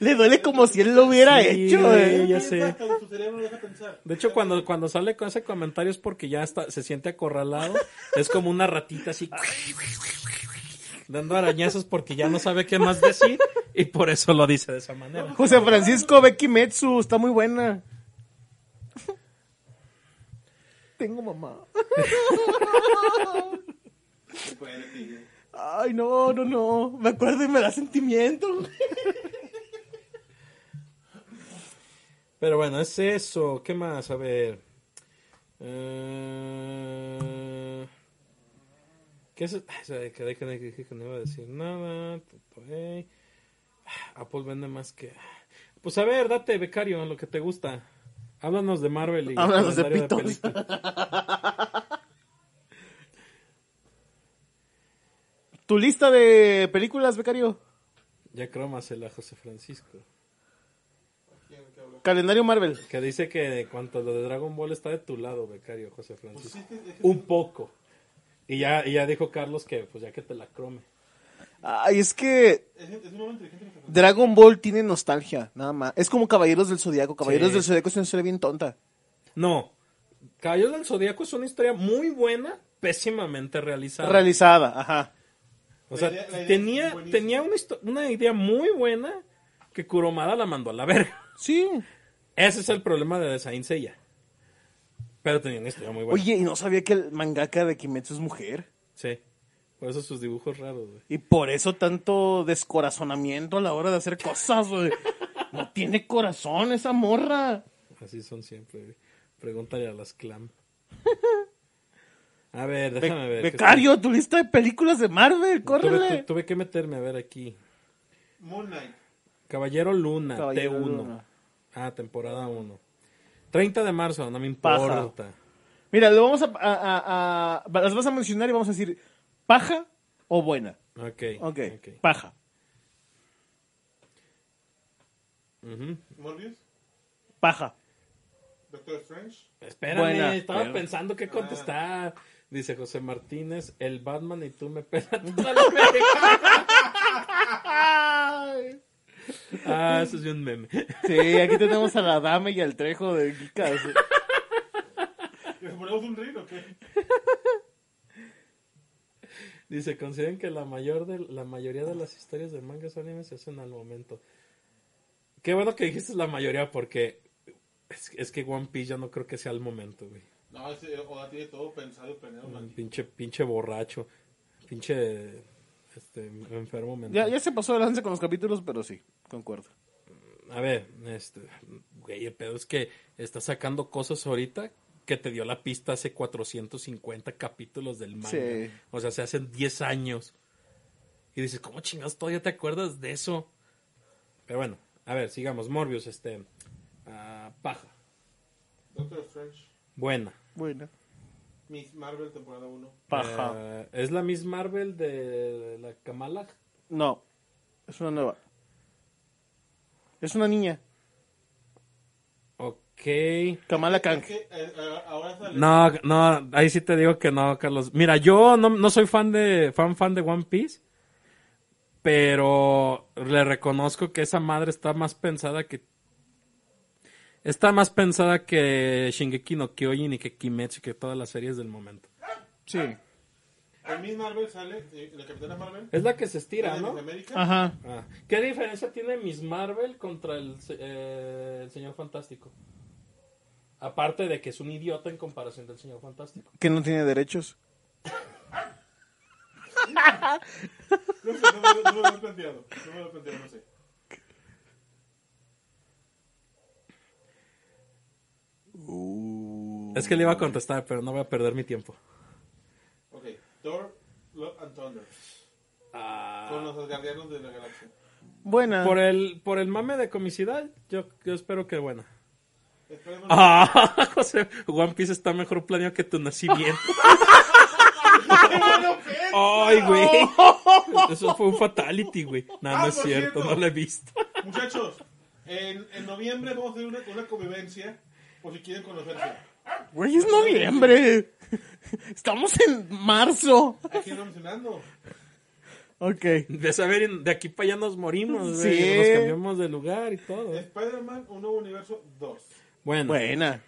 Le duele como si él lo hubiera Sí, hecho, güey, eh. ya sé. De hecho, cuando, cuando sale con ese comentario es porque ya está, se siente acorralado. Es como una ratita así. Dando arañazos porque ya no sabe qué más decir. Y por eso lo dice de esa manera. José Francisco ve Kimetsu, está muy buena. Tengo mamá. Ay, no, no, no. Me acuerdo y me da sentimiento. Pero bueno, es eso. ¿Qué más? A ver. Eh, ¿Qué es? Ay, que que no iba a decir nada. Totoey. Apple vende más que. Pues a ver, date, becario, lo que te gusta. Háblanos de Marvel y Háblanos de pitos. películas. ¿Tu lista de películas, becario? Ya crómasela, José Francisco. Calendario Marvel. Que dice que cuanto a lo de Dragon Ball está de tu lado, becario, José Pues Francisco. sí, es que- es que- Un poco. Y ya, y ya dijo Carlos que pues ya que te la crome. Ay, es que. Dragon Ball tiene nostalgia, nada más. Es como Caballeros del Zodiaco. Caballeros Sí. del Zodiaco es una historia bien tonta. No. Caballeros del Zodíaco es una historia muy buena, pésimamente realizada. Realizada, ajá. o sea, La idea- la idea tenía, buenísima. tenía una, histo- una idea muy buena que Kuromada la mandó a la verga. Sí. Ese es el problema de Saint Seiya. Pero tenía una historia muy buena. Oye, y no sabía que el mangaka de Kimetsu es mujer. Sí. Por eso sus dibujos raros, güey. Y por eso tanto descorazonamiento a la hora de hacer cosas, güey. No tiene corazón esa morra. Así son siempre, güey. Pregúntale a las clam. A ver, Be- déjame ver. Becario, tu lista de películas de Marvel, Tuve, córrele. tu- tuve que meterme a ver aquí. Moon Knight. Caballero Luna, Caballero T1. Luna. Ah, temporada 1. 30 de marzo, no me Paja. importa. Mira, lo vamos a, a- a- a- las vas a mencionar y vamos a decir paja o buena. Ok. Ok, ok. paja. Morbius. Paja. Doctor Strange. Espérame, Buena, estaba pero- pensando qué contestar. Dice José Martínez, el Batman y tú me pelas toda la América. Ah, eso es de un meme. Sí, aquí tenemos a la dama y al trejo de Geekas. ¿Les ponemos un río o qué? Dice, consideren que la mayor de, la mayoría de las historias de mangas o animes se hacen al momento. Qué bueno que dijiste la mayoría porque es, es que One Piece ya no creo que sea el momento, güey. No, ese Oda tiene todo pensado y planeado. man. Pinche, pinche borracho. Pinche este, enfermo mental. Ya, ya se pasó de lance con los capítulos, pero sí, concuerdo. A ver, este, güey, el pedo es que está sacando cosas ahorita que te dio la pista hace 450 capítulos del manga. Sí. O sea, se hacen 10 años. Y dices, ¿cómo chingados todavía te acuerdas de eso? Pero bueno, a ver, sigamos. Morbius, este, ah, paja, Doctor Strange. buena. Bueno. Miss Marvel, temporada 1. Paja. Eh, ¿Es la Miss Marvel de la Kamala? No, es una nueva. Es una niña, Ok. Kamala Khan. Es que eh, eh, ahora sale. No, no, ahí sí te digo que no, Carlos. Mira, yo no, no soy fan de fan fan de One Piece, pero le reconozco que esa madre está más pensada que está más pensada que Shingeki no Kyojin y que Kimetsu y que todas las series del momento. Sí. En Miss Marvel sale eh, la Capitana Marvel. Es la que se estira, ¿no? Ajá. Ah, ¿Qué diferencia tiene Miss Marvel contra el, se- eh, el señor fantástico? Aparte de que es un idiota en comparación del señor fantástico. Que no tiene derechos. No sé, no, me- no me lo he planteado. No me lo he planteado, no sé. Es que le iba a contestar, pero no voy a perder mi tiempo. Thor, Love and Thunder. Ah. Con los guardianos de la galaxia. Buena. Por el, por el mame de comicidad, yo, yo espero que buena. Esperemos. Ah, José, One Piece está mejor planeado que tu nacimiento. Ay, güey. Eso fue un fatality, güey. No, Ah, no es cierto, cierto. no lo he visto. Muchachos, en, en noviembre vamos a hacer una, una convivencia por si quieren conocerse. Güey, es noviembre. Estamos en marzo. Que ir mencionando. Ok. De saber, de aquí para allá nos morimos. Sí. Nos cambiamos de lugar y todo. Spider-Man, un nuevo universo 2. Bueno, Buena.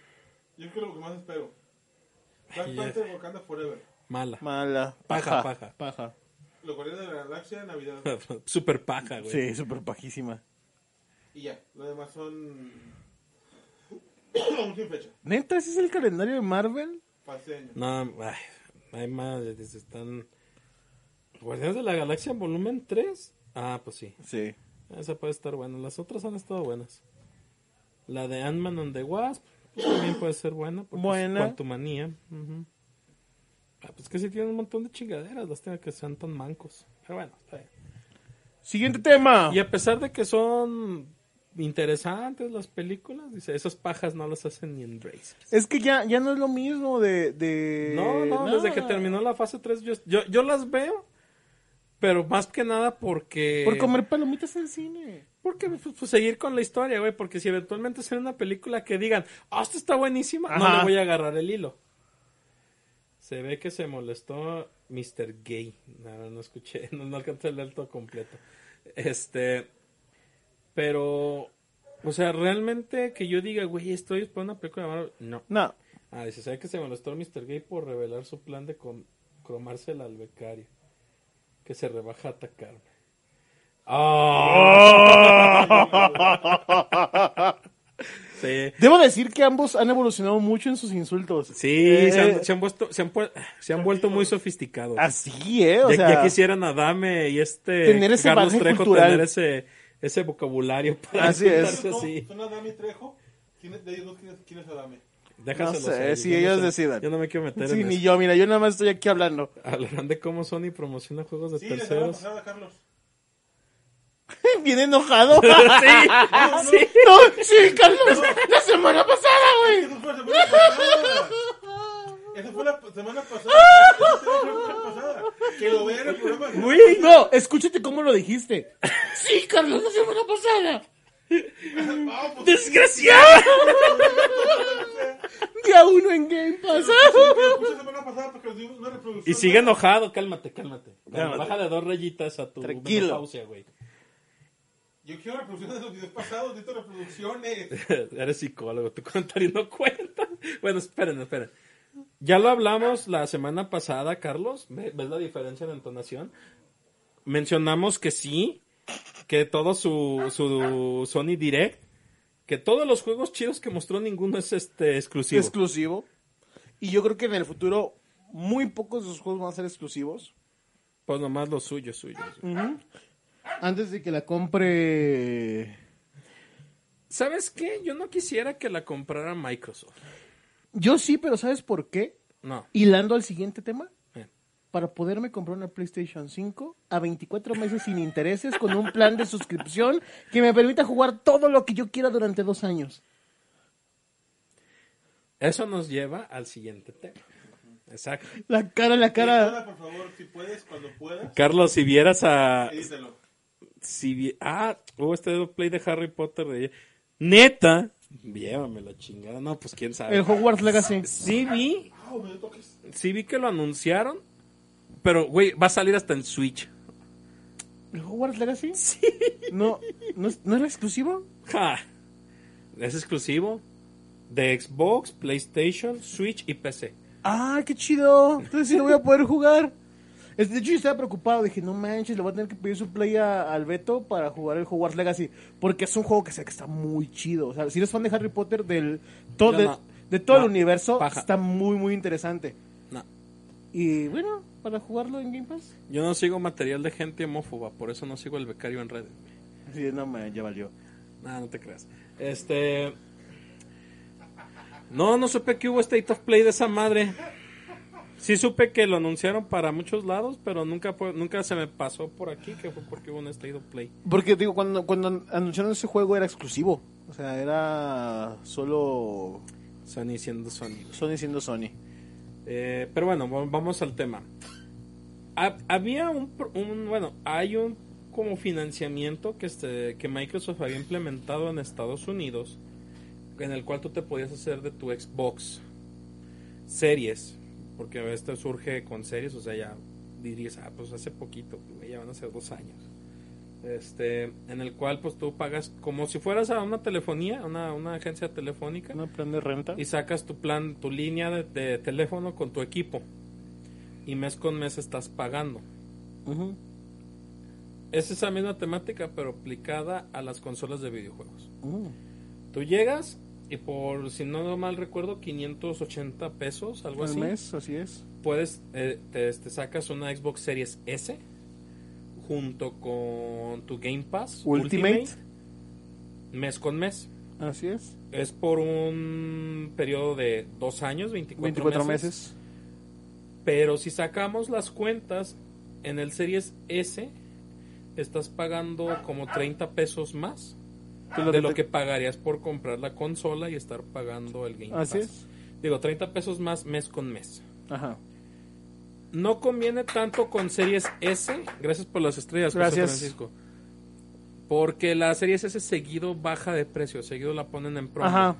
Yo creo lo que más espero. Black Ay, Panther, Wakanda Forever. mala. Mala. Paja, paja. Paja. Los guardianes de la galaxia, Navidad. Super paja, güey. Sí, súper pajísima. Y ya, lo demás son. Aún sin fecha. ¿Neta, ese es el calendario de Marvel? Para año. No, ay, hay más. Están. Guardianes de la Galaxia volumen 3. Ah, pues sí. Sí. Esa puede estar buena. Las otras han estado buenas. La de Ant-Man and the Wasp pues, también puede ser buena. porque Buena. Es Quantumania. Ujú. Ah, pues que sí tienen un montón de chingaderas. Las tengo que sean tan mancos. Pero bueno, está bien. Siguiente tema. Y a pesar de que son interesantes las películas, dice, esas pajas no las hacen ni en Razer. Es que ya, ya no es lo mismo de... de... No, no, desde que terminó la fase 3 yo, yo, yo las veo, pero más que nada porque... Por comer palomitas en cine. Porque pues, pues, seguir con la historia, güey, porque si eventualmente sale una película que digan, ah, esta está buenísima, no le voy a agarrar el hilo. Se ve que se molestó Mr. Gay. No, no escuché, no, no alcancé a leer todo completo. Este, pero, o sea, realmente que yo diga, güey, estoy esperando una película de Marvel, no. No. Ah, dice, ¿sabe que se molestó Mr. Gay por revelar su plan de cromársela al becario? Que se rebaja a atacarme. ¡Ah! sí. Debo decir que ambos han evolucionado mucho en sus insultos. Sí, Eh, se, han, se han vuelto, se, han, pu- se han vuelto muy sofisticados. Así, ¿eh? O ya, sea, ya quisieran Adame y este Tener ese Carlos bagaje Trejo cultural. tener ese, ese vocabulario para Así es. insultarse ¿Son, así. son Adame y Trejo? ¿Quién es, de ellos dos, quién es, quién es Adame? Déjaselos No sé, a ellos, si yo no ellos sé. decidan. Yo no me quiero meter Sí, en ni eso. yo, mira, yo nada más estoy aquí hablando. Hablarán de cómo Sony promociona juegos de Sí, terceros. pasada, Carlos. Bien enojado. sí, sí. No, sí, Carlos, la semana pasada, güey. Eso fue la semana pasada. La pasada. Que lo vean en el programa. Güey, No, escúchate cómo lo dijiste. Sí, Carlos, la semana pasada. Vamos, ¡Desgraciado! Día uno en Game Pass. Y sigue enojado, cálmate, cálmate. Cálmate. Baja de dos rayitas a tu Tranquilo. menopausia, güey. Yo quiero reproducciones de los videos pasados, necesito reproducciones. Eres psicólogo, tu comentario no cuenta. Bueno, esperen, esperen. Ya lo hablamos la semana pasada, Carlos. ¿Ve- ¿Ves la diferencia en entonación? Mencionamos que sí, que todo su, su Sony Direct, que todos los juegos chidos que mostró ninguno es este exclusivo. Exclusivo. Y yo creo que en el futuro muy pocos de sus juegos van a ser exclusivos. pues nomás los suyos, suyos. Antes de que la compre... ¿Sabes qué? Yo no quisiera que la comprara Microsoft. Yo sí, pero ¿sabes por qué? No. Hilando al siguiente tema. Para poderme comprar una PlayStation 5 a 24 meses sin intereses con un plan de suscripción que me permita jugar todo lo que yo quiera durante dos años. Eso nos lleva al siguiente tema. Exacto. La cara, la cara. Edítala, por favor, si puedes, cuando puedas. Carlos, si vieras a... Edítalo. Si vi- Ah, hubo este play de Harry Potter de... Neta. Llévame la chingada. No, pues quién sabe. El Hogwarts Legacy. Sí vi, Ah, dio toques. sí vi que lo anunciaron. Pero, güey, va a salir hasta en Switch. ¿El Hogwarts Legacy? Sí. No, no, es- ¿no era exclusivo? Ja. Es exclusivo de Xbox, PlayStation, Switch y PC. Ah, qué chido. Entonces sí lo voy a poder jugar. Es- De hecho, yo estaba preocupado. Dije, no manches, le voy a tener que pedir su play a- al Beto para jugar el Hogwarts Legacy. Porque es un juego que sé que está muy chido. O sea, si eres fan de Harry Potter, del todo, de, no. de todo No, el universo paja. está muy, muy interesante. No. Y bueno, para jugarlo en Game Pass. Yo no sigo material de gente homófoba, por eso no sigo el becario en redes. Sí, no me, ya valió. No, no te creas. Este. No, no supe que hubo State of Play de esa madre. Sí supe que lo anunciaron para muchos lados, pero nunca nunca se me pasó por aquí que fue porque hubo un State of Play. Porque digo, cuando, cuando anunciaron ese juego era exclusivo. O sea, era solo Sony siendo Sony. Sony siendo Sony. Eh, pero bueno, va- vamos al tema. Ha- había un, un- bueno, hay un como financiamiento que este que Microsoft había implementado en Estados Unidos, en el cual tú te podías hacer de tu Xbox series, porque esto surge con series, o sea, ya dirías, ah, pues hace poquito, güey, ya van a ser dos años. Este, en el cual pues tú pagas como si fueras a una telefonía, una, una agencia telefónica ¿No plan de renta? y sacas tu plan, tu línea de, de teléfono con tu equipo. Y mes con mes estás pagando. Ujú. Es esa misma temática, pero aplicada a las consolas de videojuegos. Mm. Tú llegas y por, si no mal recuerdo, 580 pesos, algo Al así. mes, así es. Puedes, eh, te, te sacas una Xbox Series S junto con tu Game Pass Ultimate. mes con mes. Así es. Es por un periodo de dos años, 24, 24 meses. meses. Pero si sacamos las cuentas, en el Series S estás pagando como 30 pesos más Que de lo que pagarías por comprar la consola y estar pagando el Game Así Pass. es. Digo, 30 pesos más mes con mes. Ajá. No conviene tanto con Series S. Gracias por las estrellas, José Gracias. Francisco. Porque la Series S seguido baja de precio, seguido la ponen en promo. Ajá.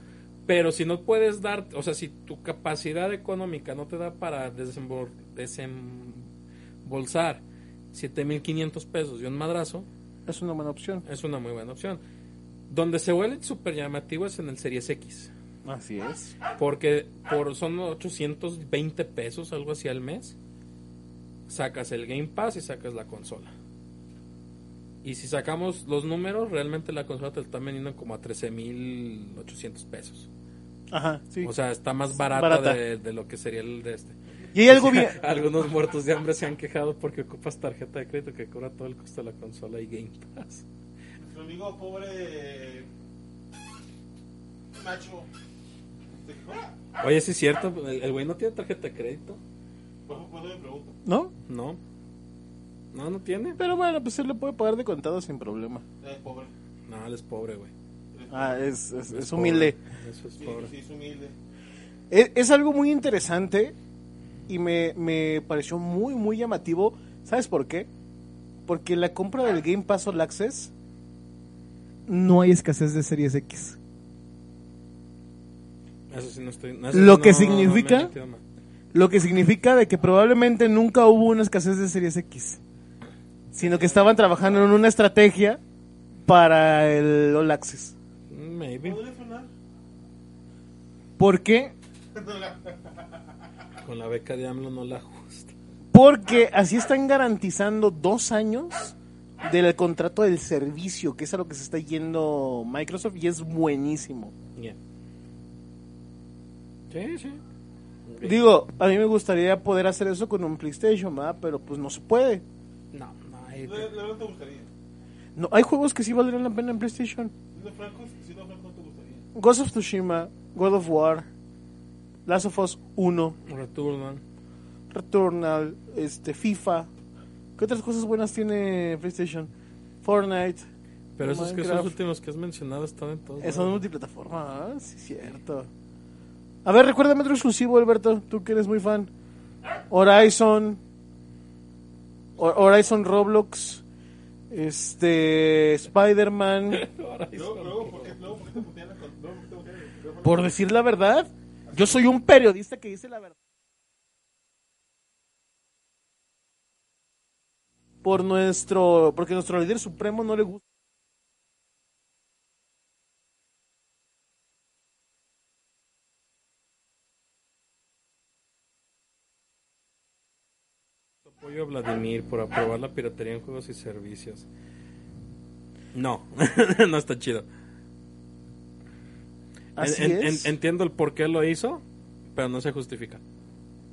Pero si no puedes dar, o sea, si tu capacidad económica no te da para desembol- desembolsar 7.500 pesos y un madrazo, Es una buena opción. es una muy buena opción. Donde se vuelve súper llamativo es en el Series X. Así es. Porque por son 820 pesos, algo así al mes. Sacas el Game Pass y sacas la consola. Y si sacamos los números, realmente la consola te está vendiendo como a 13.800 pesos. Ajá, sí. O sea, está más barata, Barata. De, de lo que sería el de este. y hay algo bien... Algunos muertos de hambre se han quejado porque ocupas tarjeta de crédito que cobra todo el costo de la consola y Game Pass. Nuestro amigo pobre Nacho. ¿Se quejó? Oye, sí es cierto, el güey no tiene tarjeta de crédito. ¿No? No. No, no tiene. Pero bueno, pues él le puede pagar de contado sin problema. Eh, pobre. No, él es pobre, güey. Ah, es, es, es humilde. Eso es Sí, pobre. sí, es humilde. Es, es algo muy interesante y me, me pareció muy, muy llamativo. ¿Sabes por qué? Porque la compra del Game Pass All Access no hay escasez de Series X. Eso sí no estoy. eso Lo que no significa-. Lo que significa de que probablemente nunca hubo una escasez de Series X. Sino que estaban trabajando en una estrategia para el All Access. Maybe. ¿Por qué? Con la beca de AMLO no la ajusta. Porque así están garantizando dos años del contrato del servicio, que es a lo que se está yendo Microsoft y es buenísimo. Yeah. Sí, sí. Digo, a mí me gustaría poder hacer eso con un PlayStation, ¿verdad? Pero pues no se puede. No, no hay. La la verdad te gustaría. No, hay juegos que sí valdrían la pena en PlayStation. Siendo francos, siendo francos te gustaría. Ghost of Tsushima, God of War, Last of Us 1, Returnal. Returnal, este, FIFA. ¿Qué otras cosas buenas tiene PlayStation? Fortnite. Pero esos que esos últimos que has mencionado están en todos. Eso es lados. multiplataforma, ¿ah? sí, cierto. A ver, recuérdame otro exclusivo, Alberto, tú que eres muy fan. Horizon, Ho- Horizon Roblox, este, Spider-Man. Luego, luego, ¿por qué, luego, ¿por qué te putean la con- luego, ¿por qué te putean el micrófono? Por decir la verdad, yo soy un periodista que dice la verdad. Por nuestro, porque nuestro líder supremo no le gusta. Apoyo a Vladimir por aprobar la piratería en juegos y servicios. No, no está chido. Así En- en- es. entiendo el por qué lo hizo, pero no se justifica.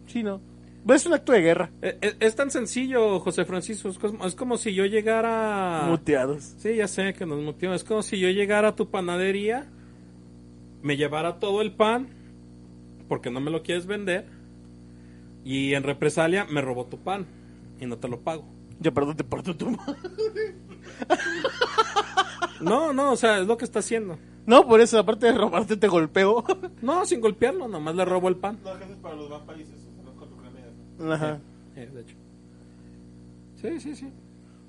Sí, no. Pues es un acto de guerra. Es, es- es tan sencillo, José Francisco. Es como, es como si yo llegara. Muteados. Sí, ya sé que nos muteó. Es como si yo llegara a tu panadería, me llevara todo el pan, porque no me lo quieres vender, y en represalia me robó tu pan y no te lo pago. Ya perdón, te parto tu madre. No, no, o sea, es lo que está haciendo. No, por eso, aparte de robarte, te golpeo. No, sin golpearlo, nomás le robo el pan. No, que es para los más países, Ajá. Eh, de hecho. Sí, sí, sí.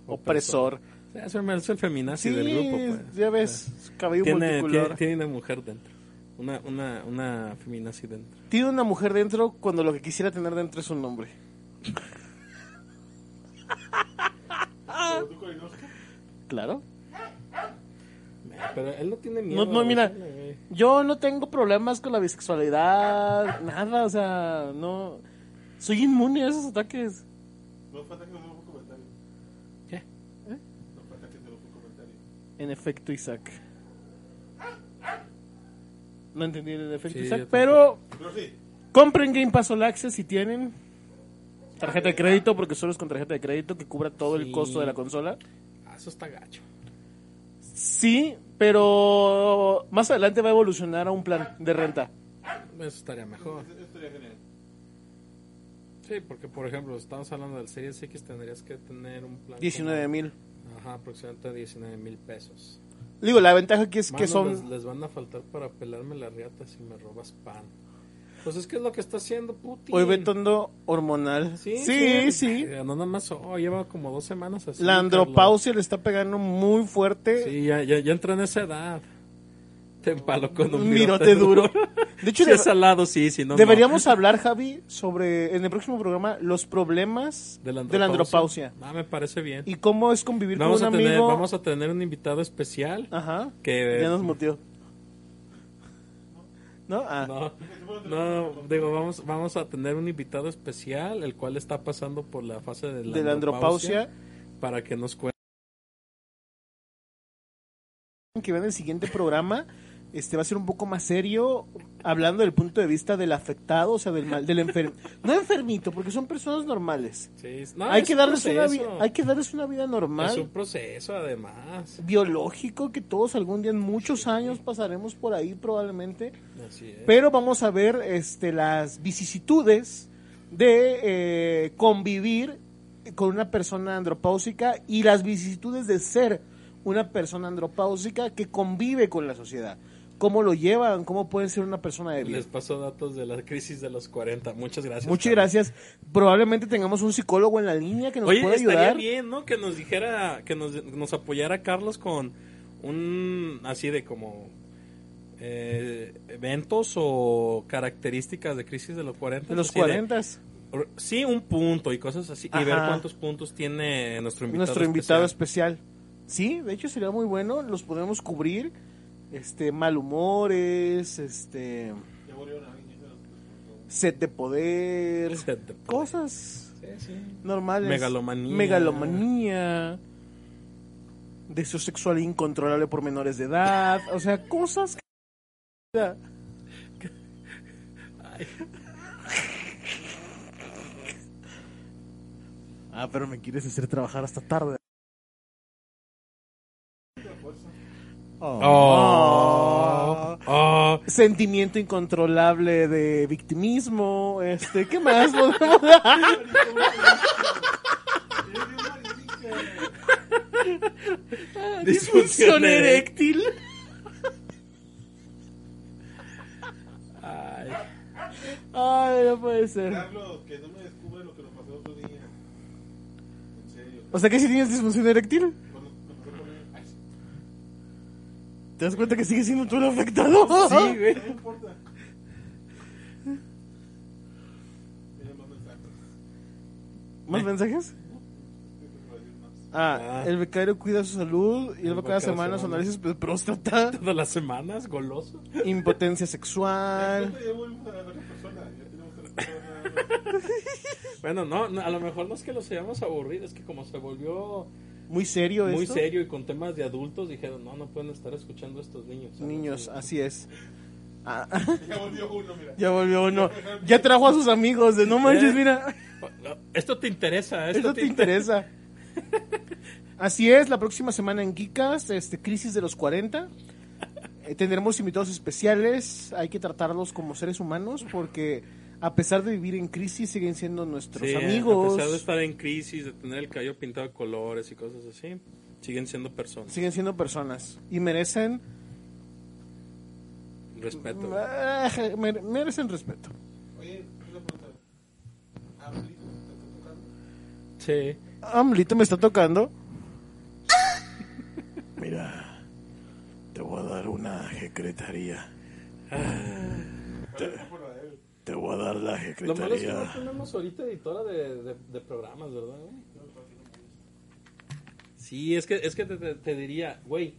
Opresor. Sí, es el, feminazi Sí, del grupo, pues. ya ves, cabello Tiene, tiene, multicolor. tiene una mujer dentro. Una, una, una feminazi dentro. Tiene una mujer dentro cuando lo que quisiera tener dentro es un hombre. Claro. Pero él no tiene miedo. No, no, mira, yo no tengo problemas con la bisexualidad, nada, o sea, no. Soy inmune a esos ataques. No fue ataque, solo fue comentario. ¿Qué? No fue ataque, solo fue comentario. En efecto, Isaac. No entendí el efecto, Sí, Isaac, pero Pero sí, compren Game Pass All Access si tienen tarjeta de crédito, porque solo es con tarjeta de crédito que cubra todo el costo de la consola. Ah, eso está gacho. Sí, pero más adelante va a evolucionar a un plan de renta. Eso estaría mejor. eso estaría genial. Sí, porque por ejemplo, estamos hablando del Series X, tendrías que tener un plan. 19 mil. Ajá, aproximadamente 19 mil pesos. Digo, la ventaja aquí es que son... Les, les van a faltar para pelarme la riata si me robas pan. Pues es que es lo que está haciendo Putin. Hoy vetondo hormonal. Sí, sí. sí. No, nada más, oh, lleva como dos semanas así. La Carlos. andropausia le está pegando muy fuerte. Sí, ya, ya, ya entró en esa edad. Te empalo con un virote duro. De hecho, Si es salado, sí, si no, no. deberíamos hablar, Javi, sobre en el próximo programa los problemas De la de la andropausia. Ah, me parece bien. Y cómo es convivir Vamos con a, un tener, amigo. vamos a tener un invitado especial Ajá. que... Ya nos muteó. ¿No? Ah. No, no, digo, vamos, vamos a tener un invitado especial, el cual está pasando por la fase de la, de la andropausia. para que nos cuente. Que vean el siguiente programa. Este va a ser un poco más serio, hablando del punto de vista del afectado, o sea, del mal, del enfermo. No enfermito, porque son personas normales. Sí, no, hay, que un darles una proceso. vi- hay que darles una vida normal. Es un proceso, además. biológico que todos algún día en muchos años pasaremos por ahí probablemente Así es. pero vamos a ver este las vicisitudes de eh, convivir con una persona andropáusica y las vicisitudes de ser una persona andropáusica que convive con la sociedad cómo lo llevan cómo pueden ser una persona de bien Les paso datos de la crisis de los 40. Muchas gracias. muchas Carlos. gracias probablemente tengamos un psicólogo en la línea que nos Oye, pueda estaría ayudar bien, ¿no? Que nos dijera, que nos, nos apoyara Carlos con un, así de como, eh, eventos o características de crisis de los 40. de los así de- 40 sí, un punto y cosas así. Y ver cuántos puntos tiene nuestro invitado nuestro invitado especial. especial. Sí, de hecho sería muy bueno, los podemos cubrir. Este, este, de los por set de poder, Set de poder. cosas Sí, sí. normales. Megalomanía. Megalomanía. Deseo sexual incontrolable por menores de edad. O sea, cosas que... Ah, pero me quieres hacer trabajar hasta tarde. Oh. Oh. Sentimiento incontrolable de victimismo. Este, ¿qué más podemos dar? Disfunción eréctil. Ay. Ay, no puede ser. Carlos, que no me descubre lo que nos pasó el otro día. En serio. O sea que si tienes disfunción eréctil, ¿te das cuenta que sigue siendo tú el afectado? Sí, güey. no importa. Mira más mensajes. ¿Más mensajes? Ah, Ah. el becario cuida su salud y él El va cada becario semana a su análisis de próstata, Todas las semanas, goloso. impotencia sexual. Bueno, no, no, a lo mejor no es que los hayamos aburrido, es que como se volvió Muy serio muy esto. serio y con temas de adultos, dijeron, no, no pueden estar escuchando a estos niños. ¿sabes? Niños, Sí. así es. Ah, Ya volvió uno, mira. ya volvió uno. Ya trajo a sus amigos de no manches, mira. Esto te interesa, esto, Esto te interesa. Así es, la próxima semana en Geekas, este, Crisis de los 40. Eh, tendremos invitados especiales. Hay que tratarlos como seres humanos porque a pesar de vivir en crisis siguen siendo nuestros Sí, amigos. A pesar de estar en crisis, de tener el cabello pintado de colores y cosas así, siguen siendo personas. Siguen siendo personas y merecen Respeto. eh, mere- merecen respeto. Oye, una pregunta. ¿Ablito te está tocando? Sí. Amlito me está tocando. Mira, te voy a dar una secretaría. Te, te voy a dar la Lo malo es que no secretaría. tenemos ahorita editora de, de- de programas, ¿verdad? güey? Sí, es que, es que te, te- te diría, güey,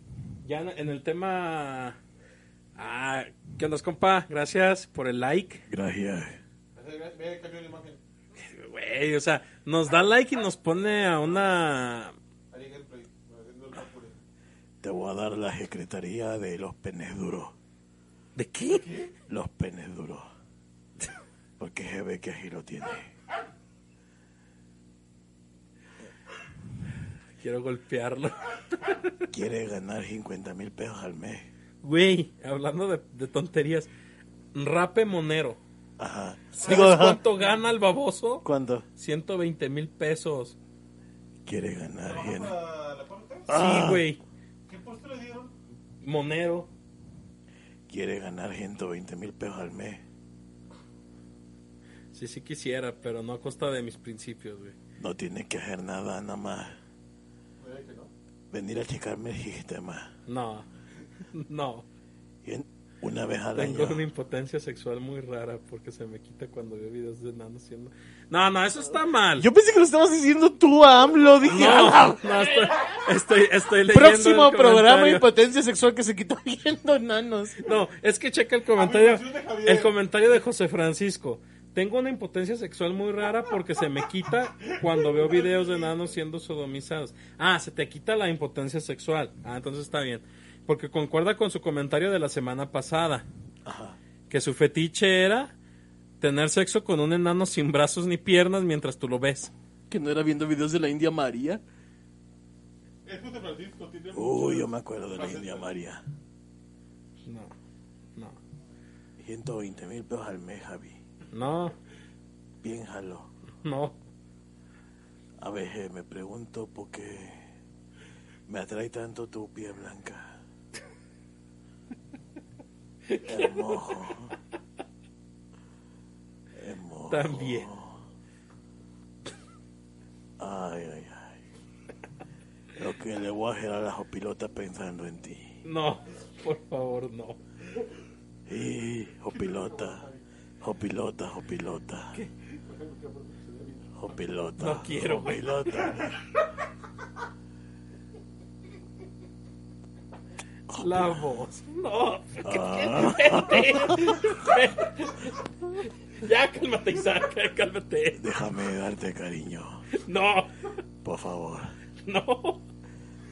ya en, en el tema... Ah, ¿qué onda, compa? Gracias por el like. Gracias. Güey, o sea, nos da like y nos pone a una... Te voy a dar la secretaría de los penes duros. ¿De qué? Los penes duros. Porque se ve que así lo tiene. Quiero golpearlo. Quiere ganar 50 mil pesos al mes. Güey, hablando de, de tonterías. Rape Monero. Ajá. ¿Sabes Digo, ajá. cuánto gana el baboso? ¿Cuánto? 120 mil pesos. Quiere ganar bien. ¿La, la puerta? Ah. Sí, güey. ¿Qué puesto le dieron? Monero. Quiere ganar 120 mil pesos al mes. Sí, sí quisiera, pero no a costa de mis principios, güey. No tiene que hacer nada, nada más. Oye, que no. Venir a checarme el sistema. No, no. Y en- una vez al Tengo año. una impotencia sexual muy rara porque se me quita cuando veo videos de enanos siendo... No, no, eso está mal. Yo pensé que lo estabas diciendo tú a AMLO. Dije, No, "Ah, no, estoy, estoy, estoy leyendo Próximo el programa comentario. impotencia sexual que se quitó viendo nanos. No, es que checa el comentario, el comentario de José Francisco. Tengo una impotencia sexual muy rara porque se me quita cuando veo videos de enanos siendo sodomizados. Ah, se te quita la impotencia sexual. Ah, entonces está bien. Porque concuerda con su comentario de la semana pasada. Ajá. Que su fetiche era tener sexo con un enano sin brazos ni piernas mientras tú lo ves. Que no era viendo videos de la India María. Es José Francisco. Tiene Uy, mucho- yo me acuerdo de la India María. No, no, 120 mil pesos al mes, Javi. No, Bien jalo. no. A veces me pregunto por qué me atrae tanto tu piel blanca. Hermoso. Hermoso. También. Ay, ay, ay. Lo que le voy a hacer a la jopilota pensando en ti. No, por favor, no. Y jopilota, jopilota, jopilota. Jopilota. No quiero, güey. Jopilota. La voz. No. Ah. ya, cálmate, Isaac, cálmate. Déjame darte cariño, No, por favor. no.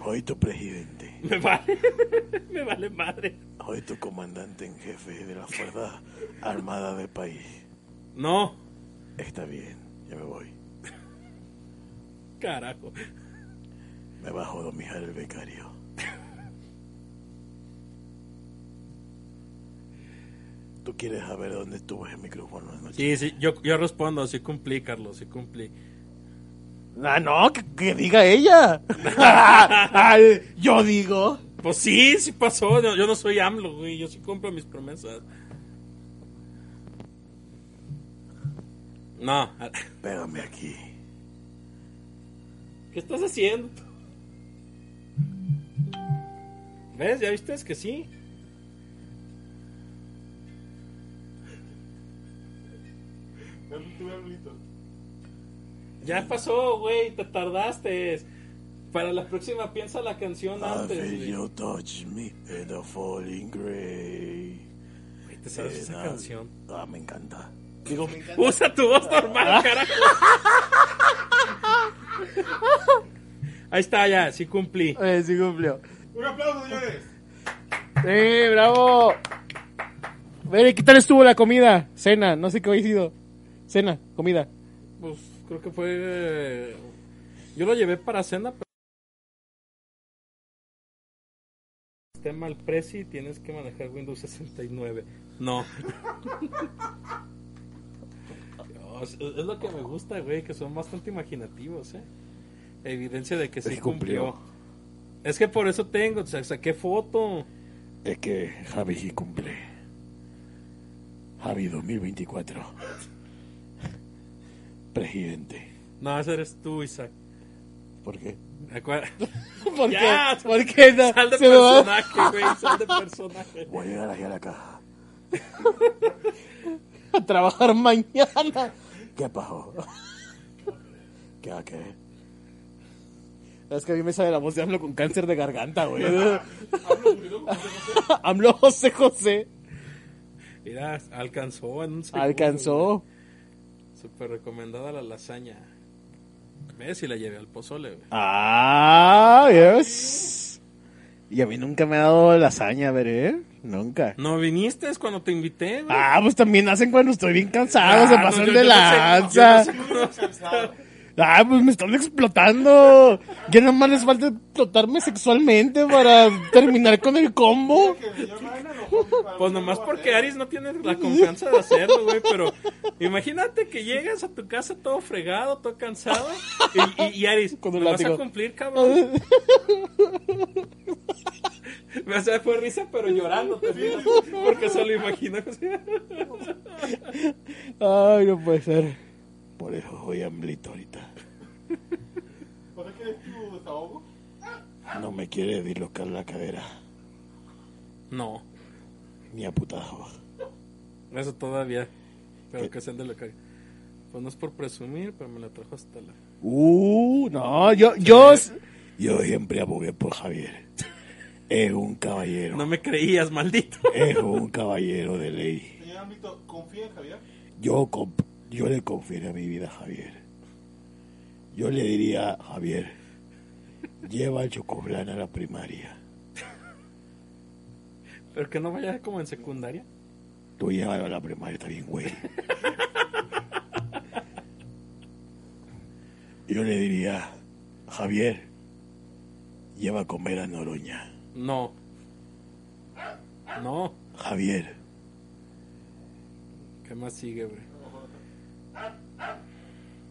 Soy tu presidente. Me vale. Me vale madre. Soy tu comandante en jefe de la Fuerza Armada del país. No, Está bien, ya me voy. carajo. Me bajo a dominar el becario. ¿Tú quieres saber dónde estuvo ese micrófono anoche? Sí, sí, yo, yo respondo, sí cumplí, Carlos, sí cumplí. Ah, no, que, que diga ella. Ay, yo digo. Pues sí, sí pasó. Yo, yo no soy AMLO, güey. Yo sí cumplo mis promesas. No. Pégame aquí. ¿Qué estás haciendo? ¿Ves? ¿Ya viste? Es que sí. Ya pasó, güey. Te tardaste. Para la próxima piensa la canción I antes, feel güey. you touch me in the falling gray. Güey, ¿Te sabes esa I- canción? Ah, me encanta. Digo, me encanta. Usa tu voz normal, carajo. Ahí está, ya. Sí cumplí. Eh, sí cumplió. Un aplauso, señores. Sí, bravo. Bere, ¿qué tal estuvo la comida? Cena, no sé qué había sido. Cena, comida. Pues creo que fue. Yo lo llevé para cena, pero. Sistema al Prezi tienes que manejar Windows 69. No. Dios, es lo que me gusta, güey, que son bastante imaginativos, ¿eh? Evidencia de que sí Sí cumplió. cumplió. Es que por eso tengo, o sea, saqué foto. Es que Javi sí cumple. Javi 2024. Presidente. No, ese eres tú, Isaac. ¿Por qué? ¿Por Ya, qué? ¿Por qué? no? Sal de Se personaje, güey, sal de personaje. Voy a llegar aquí a la caja. a trabajar mañana. ¿Qué pasó? ¿Qué va a querer? Es que a mí me sale la voz de AMLO con cáncer de garganta, güey. AMLO José José. Mira, alcanzó en un segundo. Alcanzó. Súper recomendada la lasaña. Y la llevé al pozole, güey. Ah, yes. Y a mí nunca me ha dado lasaña, veré. Nunca. No viniste es cuando te invité, güey. Ah, pues también hacen cuando estoy bien cansado, Ah, se no, pasan yo- de yo no lanza. no sé cómo- Ah, pues me están explotando. Ya nada más les falta explotarme sexualmente para terminar con el combo. Pues nomás porque Aris no tiene la confianza de hacerlo, güey, pero imagínate que llegas a tu casa todo fregado, todo cansado, y, y, y Aris, Con un ¿me vas a cumplir, cabrón? Me hace fue risa, pero llorando también, porque se lo imagino. Ay, no puede ser. Por eso voy hambrito ahorita. ¿Por qué es tu desahogo? No me quiere dislocar la cadera. No, Ni a putazo. eso todavía, pero que sean de lo que... Pues no es por presumir, pero me la trajo hasta la... Uh, no, yo, yo, yo siempre abogué por Javier. Es un caballero. No me creías, maldito. Es un caballero de ley. Señor Ámbito, ¿confía en Javier? Yo, comp- yo le confiero mi vida a Javier. Yo le diría, Javier, lleva el chocoflan a la primaria. Pero que no vaya como en secundaria. Tú llévalo a la primaria, está bien, güey. Yo le diría, Javier, lleva a comer a Noroña. No. No. Javier, ¿Qué más sigue, güey?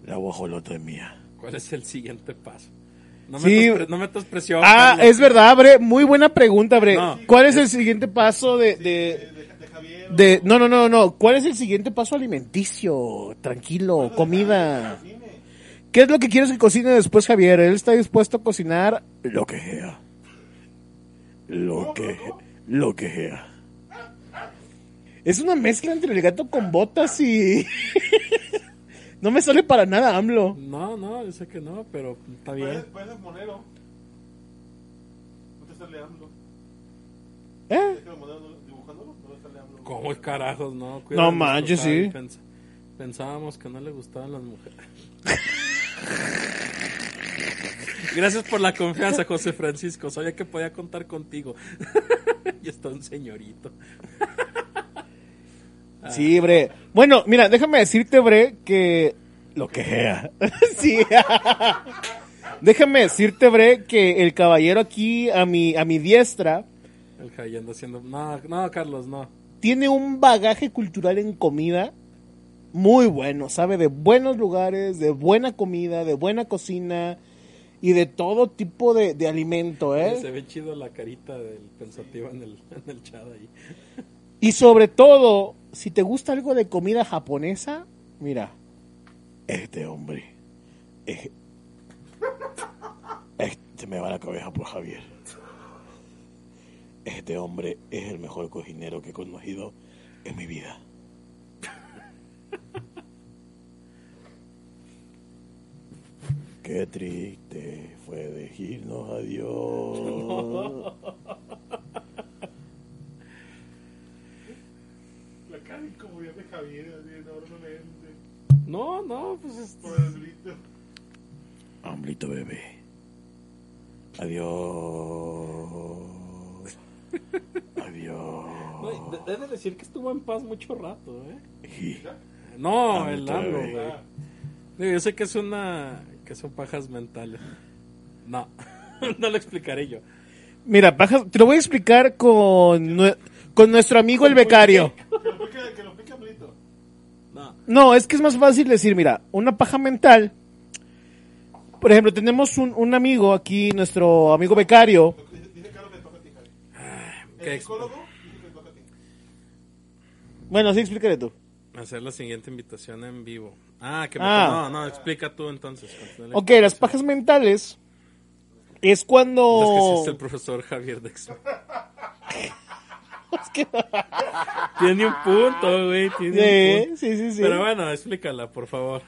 La guajolota es mía. ¿Cuál es el siguiente paso? No Sí. metas, pre- no metas presión. Ah, Carlos. es verdad, Bre. Muy buena pregunta, Bre. No, ¿Cuál es el siguiente paso de, de, De, de- de Javier. o- No, no, no, no. ¿Cuál es el siguiente paso alimenticio? Tranquilo, comida. ¿Qué es lo que quieres que cocine después, Javier? Él está dispuesto a cocinar lo que sea. Lo que, lo que sea. Es una mezcla entre el gato con botas y... no me sale para nada, AMLO. No, no, yo sé que no, pero está Puedes, bien. puedes ser monero. No te estás leando. ¿Eh? Dibujándolo, no te estás leando. ¿Cómo carajos, no? Cuida No manches, sí. pens- pensábamos que no le gustaban las mujeres. Gracias por la confianza, José Francisco. Sabía que podía contar contigo. y está un señorito. Sí, Bre. Bueno, mira, déjame decirte, Bre, que... Lo que sea. sí. déjame decirte, Bre, que el caballero aquí a mi, a mi diestra El anda haciendo. No, no, Carlos, no. tiene un bagaje cultural en comida muy bueno. Sabe de buenos lugares, de buena comida, de buena cocina y de todo tipo de, de alimento, ¿eh? Se ve chido la carita del pensativo en el, en el chat ahí. Y sobre todo, si te gusta algo de comida japonesa, mira, este hombre, es- este me va la cabeza por Javier. Este hombre es el mejor cocinero que he conocido en mi vida. Qué triste fue decirnos adiós. de Javier, así enormemente. No, no, pues es- grito. Hambrito bebé. Adiós. Adiós. De- Debe decir que estuvo en paz mucho rato, ¿eh? No, el AMLO, güey. Digo, Yo sé que es una... que son pajas mentales. No, no lo explicaré yo. Mira, pajas, te lo voy a explicar con, con nuestro amigo el becario. No. No, es que es más fácil decir, mira, una paja mental. Por ejemplo, tenemos un, un amigo aquí, nuestro amigo becario. Dice, que te toca a ti, Javi. ¿qué El psicólogo dice que te toca a ti. Bueno, sí, explícale tú. Hacer la siguiente invitación en vivo. Ah, que me... Ah. No, no, explica tú entonces. Ok, las pajas mentales es Es que cuando... el profesor Javier Tiene un punto, güey. Tiene un Sí, punto. sí, sí, sí. Pero bueno, explícala, por favor.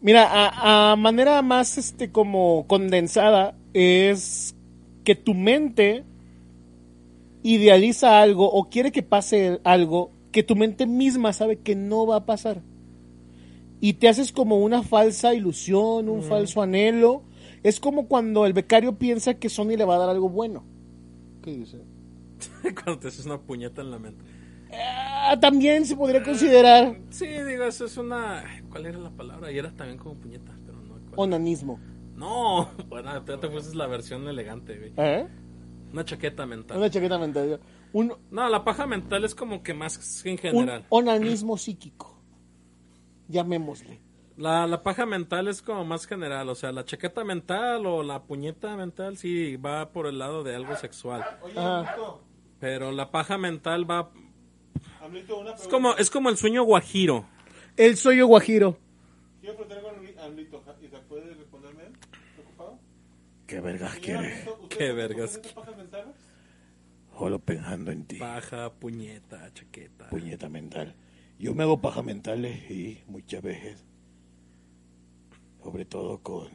Mira, a, a manera más este como condensada es que tu mente idealiza algo o quiere que pase algo que tu mente misma sabe que no va a pasar. Y te haces como una falsa ilusión, un falso anhelo. Es como cuando el becario piensa que Sony le va a dar algo bueno. ¿Qué dice? Cuando te haces una puñeta en la mente. Ah, también se podría considerar Sí, digo, eso es una... ¿Cuál era la palabra? Y era también como puñeta, pero no. ¿cuál? onanismo. No, bueno, ya te fuiste la versión elegante, güey. ¿Eh? Una chaqueta mental. Una chaqueta mental. Un, No, la paja mental es como que más en un general. onanismo psíquico. Llamémosle. La, la paja mental es como más general, o sea, la chaqueta mental o la puñeta mental sí va por el lado de algo sexual, Oye. Pero la paja mental va una es como es como el sueño guajiro. El soy guajiro. Quiero preguntar con Amelito. ¿Y te puede responderme él? ¿Está ocupado? ¿Qué vergas ¿usted- Qué vergas. presenta pajas mentales? Solo pensando en ti. Paja, puñeta, chaqueta. Puñeta mental. Yo me hago paja mentales y muchas veces, sobre todo con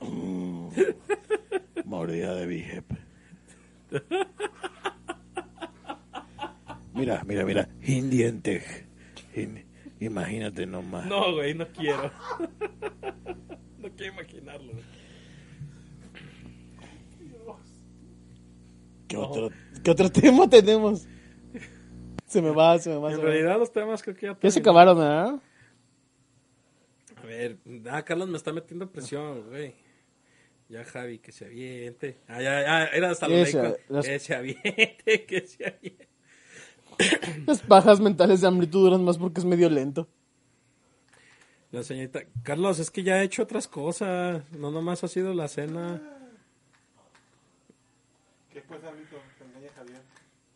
mm, mordida de bíceps. Mira, mira, mira, sin dientes. Sin- imagínate nomás. No, güey, no quiero. no quiero imaginarlo. ¿Qué, otro, ¿Qué otro tema tenemos? Se me va, se me va. En se me va. realidad los temas creo que ya Ya se terminaron. acabaron, ¿verdad? A ver, ah, Carlos me está metiendo presión, güey. Ya Javi, que se aviente. Ah, ya, ya, era hasta lo las- Que se aviente, que se aviente. Las pajas mentales de amplitud duran más porque es medio lento. La señorita, Carlos, es que ya he hecho otras cosas. No nomás ha sido la cena. ¿Qué pues, Amelito? Te engaña Javier.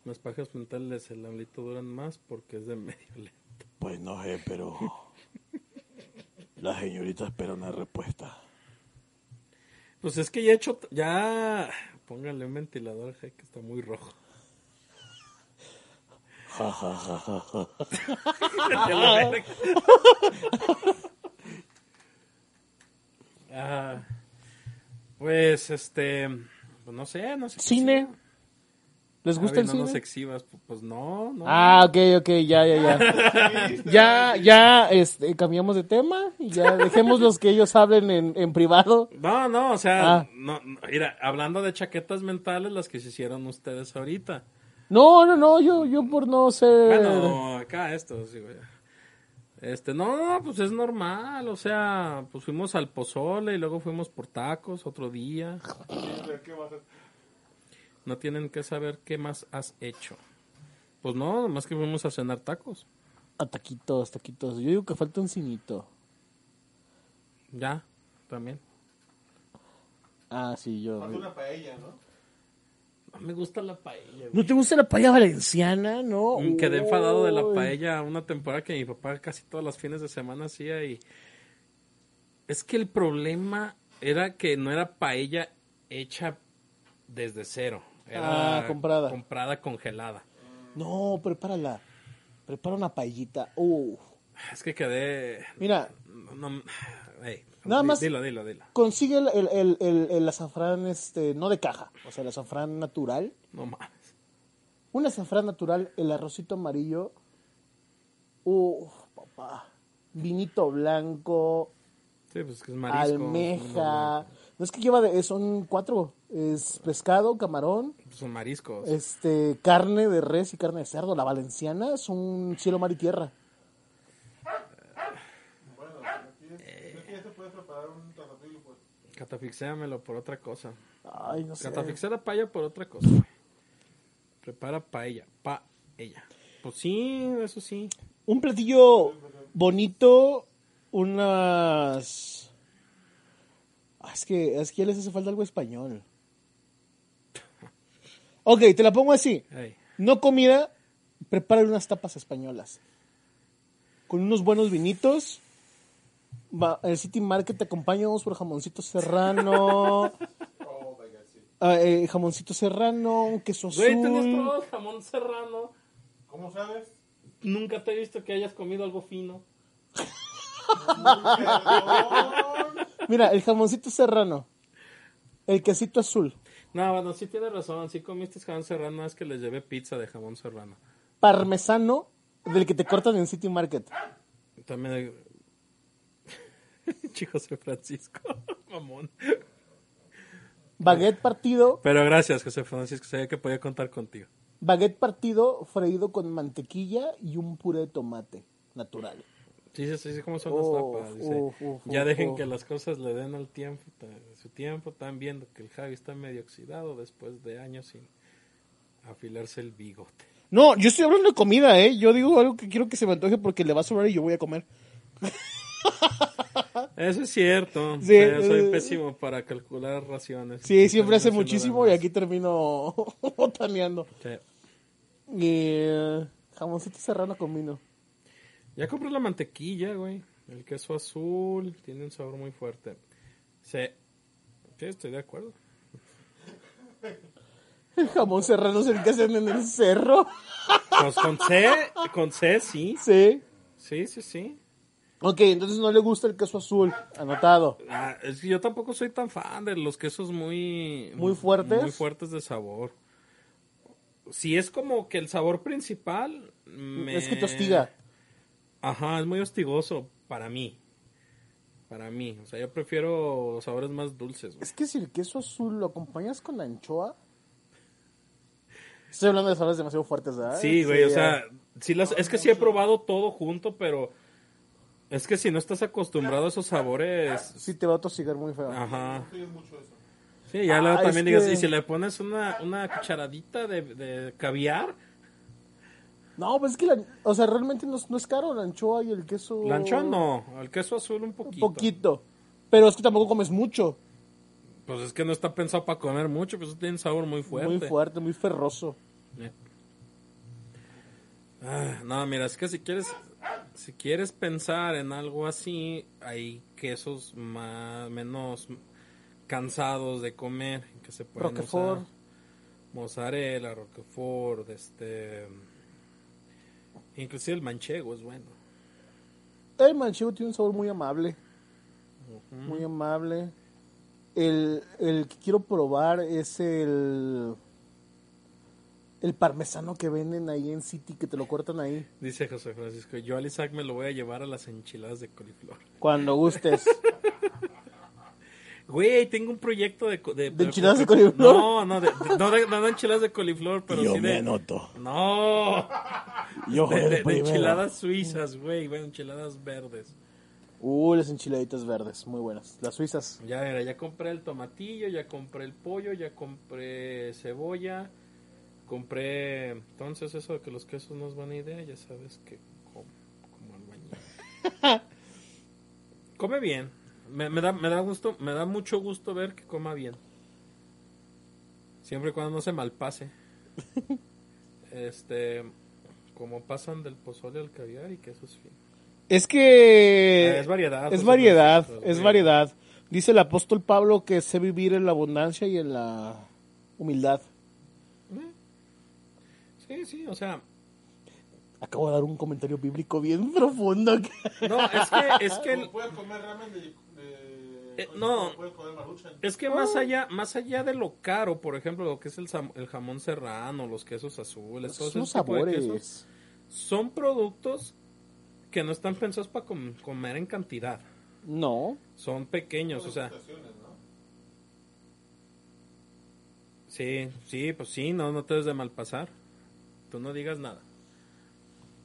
Las pajas mentales, el amlito duran más porque es de medio lento. Pues no sé, pero la señorita espera una respuesta. Pues es que ya he hecho, ya... Póngale un ventilador, je, que está muy rojo. Ja, ja, ja, ja, ja. Ya la verga. Ah, pues, este... Pues no sé, no sé. ¿Cine? ¿Les gusta Javi, el no cine? nos exhibas, pu- pues no, no. Ah, ok, ok, ya, ya, ya. ya, ya, este, cambiamos de tema y ya dejemos los que ellos hablen en, en privado. No, no, o sea, Ah. no, no, mira, hablando de chaquetas mentales, las que se hicieron ustedes ahorita. No, no, no, yo, yo por no ser... Bueno, acá esto, sí, güey. Este, no, no, pues es normal, o sea, pues fuimos al pozole y luego fuimos por tacos otro día. ¿Qué vas a hacer? No tienen que saber qué más has hecho. Pues no, más que fuimos a cenar tacos. A taquitos, taquitos. Yo digo que falta un cinito. Ya, también. Ah, sí, yo... Falta una paella, ¿no? No me gusta la paella. güey. ¿No te gusta la paella valenciana, no? Mm, Quedé enfadado de la paella una temporada que mi papá casi todos los fines de semana hacía y es que el problema era que no era paella hecha desde cero. Era Ah, comprada. comprada congelada. No, prepárala. Prepara una paellita. Uh. Es que quedé... Mira, no- no- Nada más- Dilo, dilo, dilo. consigue el, el, el, el- azafrán, este, no de caja, o sea, el azafrán natural. No mames. Un azafrán natural, el arrocito amarillo. Uf, papá. Vinito blanco, Sí, pues que es marisco. almeja, No es que lleva de, son cuatro. Es pescado, camarón, Son mariscos. este, carne de res y carne de cerdo. La valenciana es un cielo, mar y tierra. Bueno, aquí, se puede preparar un pues. Catafixéamelo por otra cosa. Ay, no sé. Catafixé la paella por otra cosa. Prepara paella. Paella. Pues sí, eso sí. Un platillo bonito, unas... Es que, es que ya les hace falta algo español. Ok, te la pongo así. No comida, prepara unas tapas españolas. Con unos buenos vinitos. Va, el City Market te acompañamos por jamoncito serrano. Oh, my God, sí. eh, jamoncito serrano, un queso azul. Güey, ¿tenías probado jamón serrano? ¿Cómo sabes? Nunca te he visto que hayas comido algo fino. Mira, el jamoncito serrano. El quesito azul. No, bueno, sí tienes razón. Sí comiste jamón serrano, es que les llevé pizza de jamón serrano. Parmesano del que te cortan en City Market. También. Chico José Francisco, mamón. Baguette partido, Pero gracias, José Francisco. Sabía que podía contar contigo. baguette partido freído con mantequilla y un puré de tomate natural. Sí, sí, cómo son las. Dice, uf, ya dejen que las cosas le den al tiempo, su tiempo. Están viendo que el Javi está medio oxidado después de años sin afilarse el bigote. No, yo estoy hablando de comida, ¿eh? Yo digo algo que quiero que se me antoje porque le va a sobrar y yo voy a comer. Eso es cierto. Sí, pero soy eh, pésimo para calcular raciones. Sí, siempre hace muchísimo y aquí termino botaneando. Sí. Y eh, jamoncito serrano con vino. Ya compré la mantequilla, güey. El queso azul tiene un sabor muy fuerte. Sí, sí estoy de acuerdo. El jamón serrano es el que hacen en el cerro. Pues con C, con C, sí. Sí. Sí, sí, sí. Ok, entonces no le gusta el queso azul. Anotado. Ah, es que yo tampoco soy tan fan de los quesos muy... ¿Muy fuertes? Muy fuertes de sabor. Si es como que el sabor principal... me- Es que te hostiga. Ajá, es muy hostigoso para mí. Para mí. O sea, yo prefiero sabores más dulces. güey. Es que si el queso azul lo acompañas con anchoa. Estoy hablando de sabores demasiado fuertes, ¿verdad? Sí, güey, o sea, sí las, es que sí he probado todo junto, pero es que si no estás acostumbrado a esos sabores, Sí te va a tosigar muy feo. ajá. Sí, ya Ah, luego también digas, que- y si le pones una, una cucharadita de, de caviar, No, pues es que, la- o sea, realmente no, es- no es caro la anchoa y el queso. la anchoa no, el queso azul un Un poquito. poquito. Pero es que tampoco comes mucho. Pues es que no está pensado para comer mucho, pues tiene un sabor muy fuerte. Muy fuerte, muy ferroso. Eh. Ah, no, mira, es que si quieres, si quieres pensar en algo así, hay quesos más, menos cansados de comer, que se pueden Roquefort. usar. Mozzarella, Roquefort, este... Inclusive el manchego es bueno. El manchego tiene un sabor muy amable. Muy amable. El, el que quiero probar es el. El parmesano que venden ahí en City, que te lo cortan ahí. Dice José Francisco, yo al Isaac me lo voy a llevar a las enchiladas de coliflor. Cuando gustes. Güey, tengo un proyecto de... ¿De, ¿De enchiladas de coliflor? No, no, de, de- no, de, no de enchiladas de coliflor, pero sí de... anoto. No, Yo de, de- de enchiladas suizas, güey, bueno, enchiladas verdes. Uh, las enchiladitas verdes, muy buenas. Las suizas. Ya, mira, ya compré el tomatillo, ya compré el pollo, ya compré cebolla, compré... Entonces eso de que los quesos no es buena idea, ya sabes que como, como albañil. Come bien, me, me da, me da gusto, me da mucho gusto ver que coma bien. Siempre y cuando no se malpase. Este, como pasan del pozole al caviar y quesos finos. Es que. Eh, es variedad, Es pues, variedad, es- es es variedad. Dice el apóstol Pablo que sé vivir en la abundancia y en la humildad. Sí, sí, o sea, Acabo de dar un comentario bíblico bien profundo. no, es que, es que, el- Como puedes comer ramen de... Eh, no. Es que más allá, más allá de lo caro, por ejemplo, lo que es el, jamón serrano, los quesos azules, de quesos, sabores. son productos que no están pensados para com- comer en cantidad. No. Son pequeños, o sea. Sí, sí, pues sí, no, no te des de mal pasar. Tú no digas nada.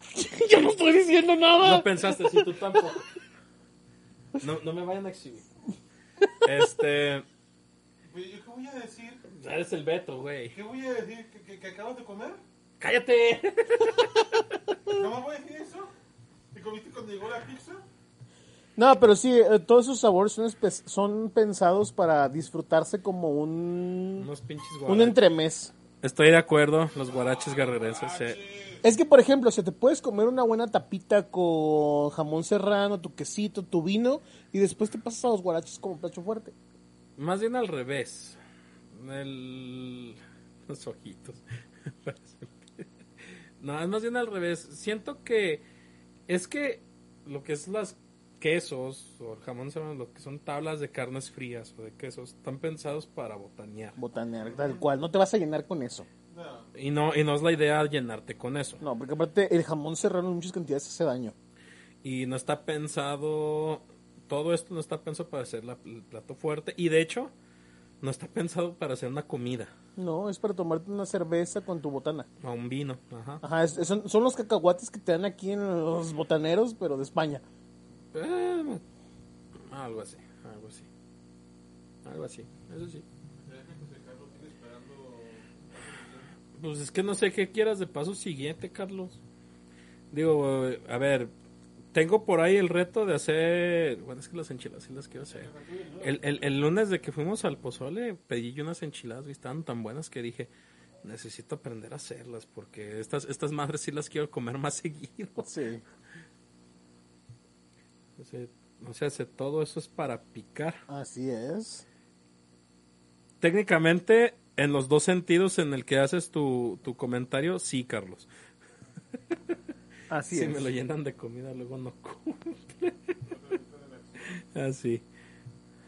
Yo no estoy diciendo nada. No pensaste, sí, tú tampoco. No, no me vayan a exhibir. Este. Oye, ¿yo ¿Qué voy a decir? Eres el Beto, güey. ¿Qué voy a decir? ¿Que, que, que acabas de comer? ¡Cállate! ¿No me voy a decir eso? ¿Te comiste cuando llegó la pizza? No, pero sí, eh, todos esos sabores son, pensados para disfrutarse como un, Unos pinches un guaraches. entremés. Estoy de acuerdo, los guaraches guerrerenses. sí. Es que, por ejemplo, si te puedes comer una buena tapita con jamón serrano, tu quesito, tu vino, y después te pasas a los guaraches como plato fuerte. Más bien al revés. El... Los ojitos. no, es más bien al revés. Siento que es que lo que es las quesos o el jamón serrano, lo que son tablas de carnes frías o de quesos, están pensados para botanear. Botanear, tal cual. No te vas a llenar con eso. No. Y no, y no es la idea llenarte con eso. No, porque aparte el jamón serrano en muchas cantidades hace daño. Y no está pensado, todo esto no está pensado para hacer la- el plato fuerte. Y de hecho, no está pensado para hacer una comida No, es para tomarte una cerveza con tu botana. o un vino. Ajá. Ajá, es- es- son, son los cacahuates que te dan aquí en los botaneros, pero de España. Eh, algo así, algo así. Algo así, eso sí. Pues es que no sé qué quieras de paso siguiente, Carlos. Digo, a ver, tengo por ahí el reto de hacer. Bueno, es que las enchiladas sí las quiero hacer. El, el, el lunes de que fuimos al pozole, pedí yo unas enchiladas y estaban tan buenas que dije, necesito aprender a hacerlas porque estas, estas madres sí las quiero comer más seguido. Sí. O sea, o sea, se- todo eso es para picar. Así es. Técnicamente, en los dos sentidos en el que haces tu, tu comentario, sí, Carlos. Así si es. me lo llenan de comida, luego no cumple. Así.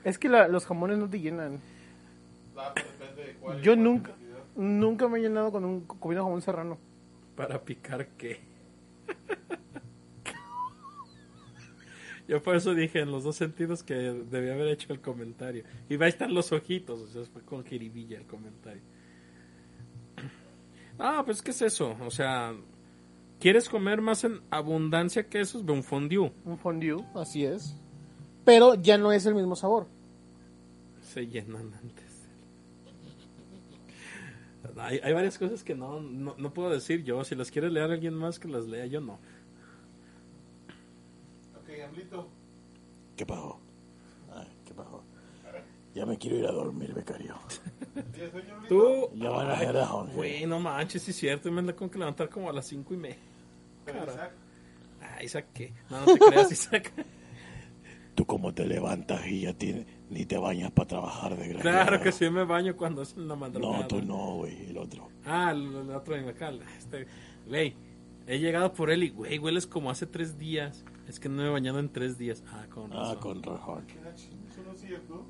Es que la- los jamones no te llenan. Ah, depende de cuál. Yo nunca, cantidad. nunca me he llenado con un comiendo jamón serrano. ¿Para picar qué? Yo por eso dije en los dos sentidos que debía haber hecho el comentario. Y va a estar los ojitos, o sea, fue con jiribilla el comentario. Ah, pues ¿qué es eso? O sea, ¿quieres comer más en abundancia que eso? Ve un fondue. Un fondue, así es. Pero ya no es el mismo sabor. Se llenan antes. Hay, hay varias cosas que no, no, no puedo decir yo. Si las quiere leer alguien más que las lea, yo no. Ok, Amlito. ¿Qué pasó? Ay, ¿Qué pasó? Ya me quiero ir a dormir, becario. Tú, Ya van a ser las once. güey, no manches, sí es cierto. Me tengo que levantar como a las cinco y media. Cara. Isaac, Ah, Isaac, ¿qué? No, no te creas, Isaac. Tú como te levantas y ya tienes, ni te bañas para trabajar de Claro que sí me baño cuando es en la madrugada. No, tú no, güey, el otro. Ah, el, el otro de acá. Este, güey, he llegado por él y, güey, hueles como hace tres días. Es que no me he bañado en tres días. Ah, con razón. Ah, con razón. ¿qué da ching- Eso no es cierto.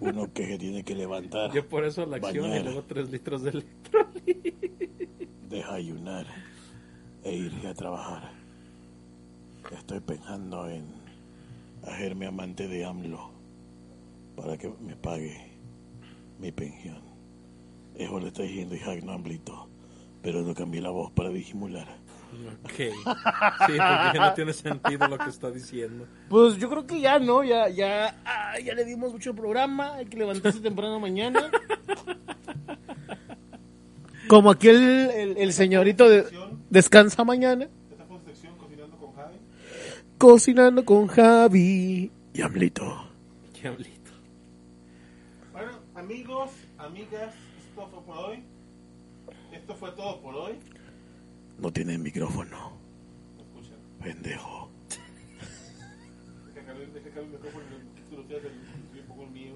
Uno que se tiene que levantar, Yo por eso la acción y luego tres litros de litro. desayunar e irse a trabajar. Estoy pensando en hacerme amante de AMLO para que me pague mi pensión. Eso le está diciendo Isaac Namblito, pero no cambié la voz para disimular. Ok. Sí, porque ya no tiene sentido lo que está diciendo. Pues yo creo que ya, ¿no? Ya, ya, ah, ya le dimos mucho programa, hay que levantarse temprano mañana. Como aquí el, el- el señorito de, descansa mañana. Cocinando con Javi. Cocinando con Javi y Amlito. Diablito. Bueno, amigos, amigas, esto fue por hoy. Esto fue todo por hoy. No tiene micrófono, ¿Me escuchan? pendejo. Deja caer, deja caer el micrófono y tú lo tienes el, un poco el mío.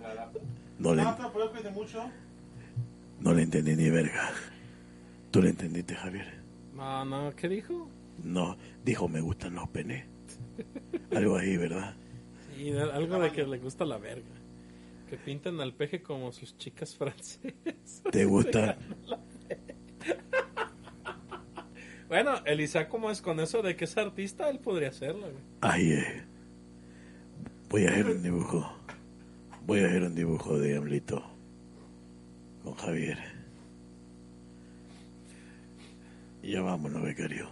La lata. No le, No, no le entendí ni verga. ¿Tú le entendiste, Javier? No, no, ¿qué dijo? No, dijo me gustan los penes. Algo ahí, ¿verdad? Sí, algo de que le gusta la verga. Que pintan al peje como sus chicas francesas. ¿Te gusta? Bueno, el Isaac, como es con eso de que es artista, él podría hacerlo. güey. Ahí es. Voy a hacer un dibujo. Voy a hacer un dibujo de Amlito. don Javier. Ya vámonos, becario.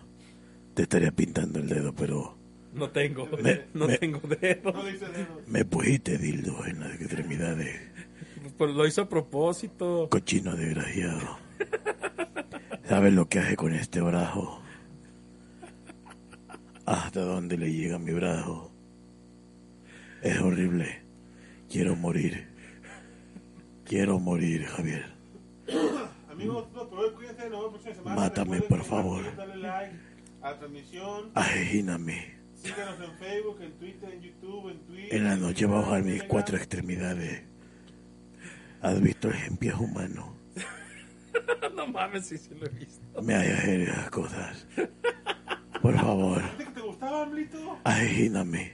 Te estaría pintando el dedo, pero No tengo, Me- no me- tengo dedos. No dice dedos. me pusiste dildo en las extremidades. Pues lo hizo a propósito. Cochino desgraciado. ¿Sabes lo que hace con este brazo? ¿Hasta dónde le llega mi brazo? Es horrible. Quiero morir. Quiero morir, Javier. Amigos, no, por hoy cuídense, nos vemos próxima semana. Mátame, Recuerden por favor. Darle like a la transmisión. Asesíname. Síganos en Facebook, en Twitter, en YouTube, en Twitter. En la noche bajar mis cuatro extremidades. ¿Has visto el ejemplo humano? No mames, sí, sí lo he visto. Me hagas esas cosas. Por favor, ¿Viste que te gustaba, Amlito? asesíname.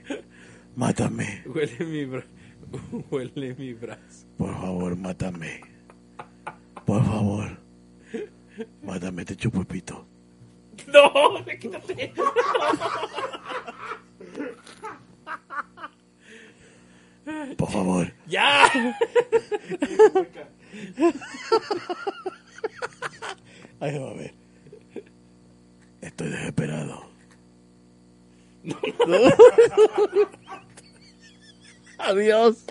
Mátame. Huele mi bra... Huele mi brazo. Por favor, mátame. Por favor. Mátame, te chupo el pito. No, quítate. Por favor. Ya. Ahí va a ver. Estoy desesperado. Adiós.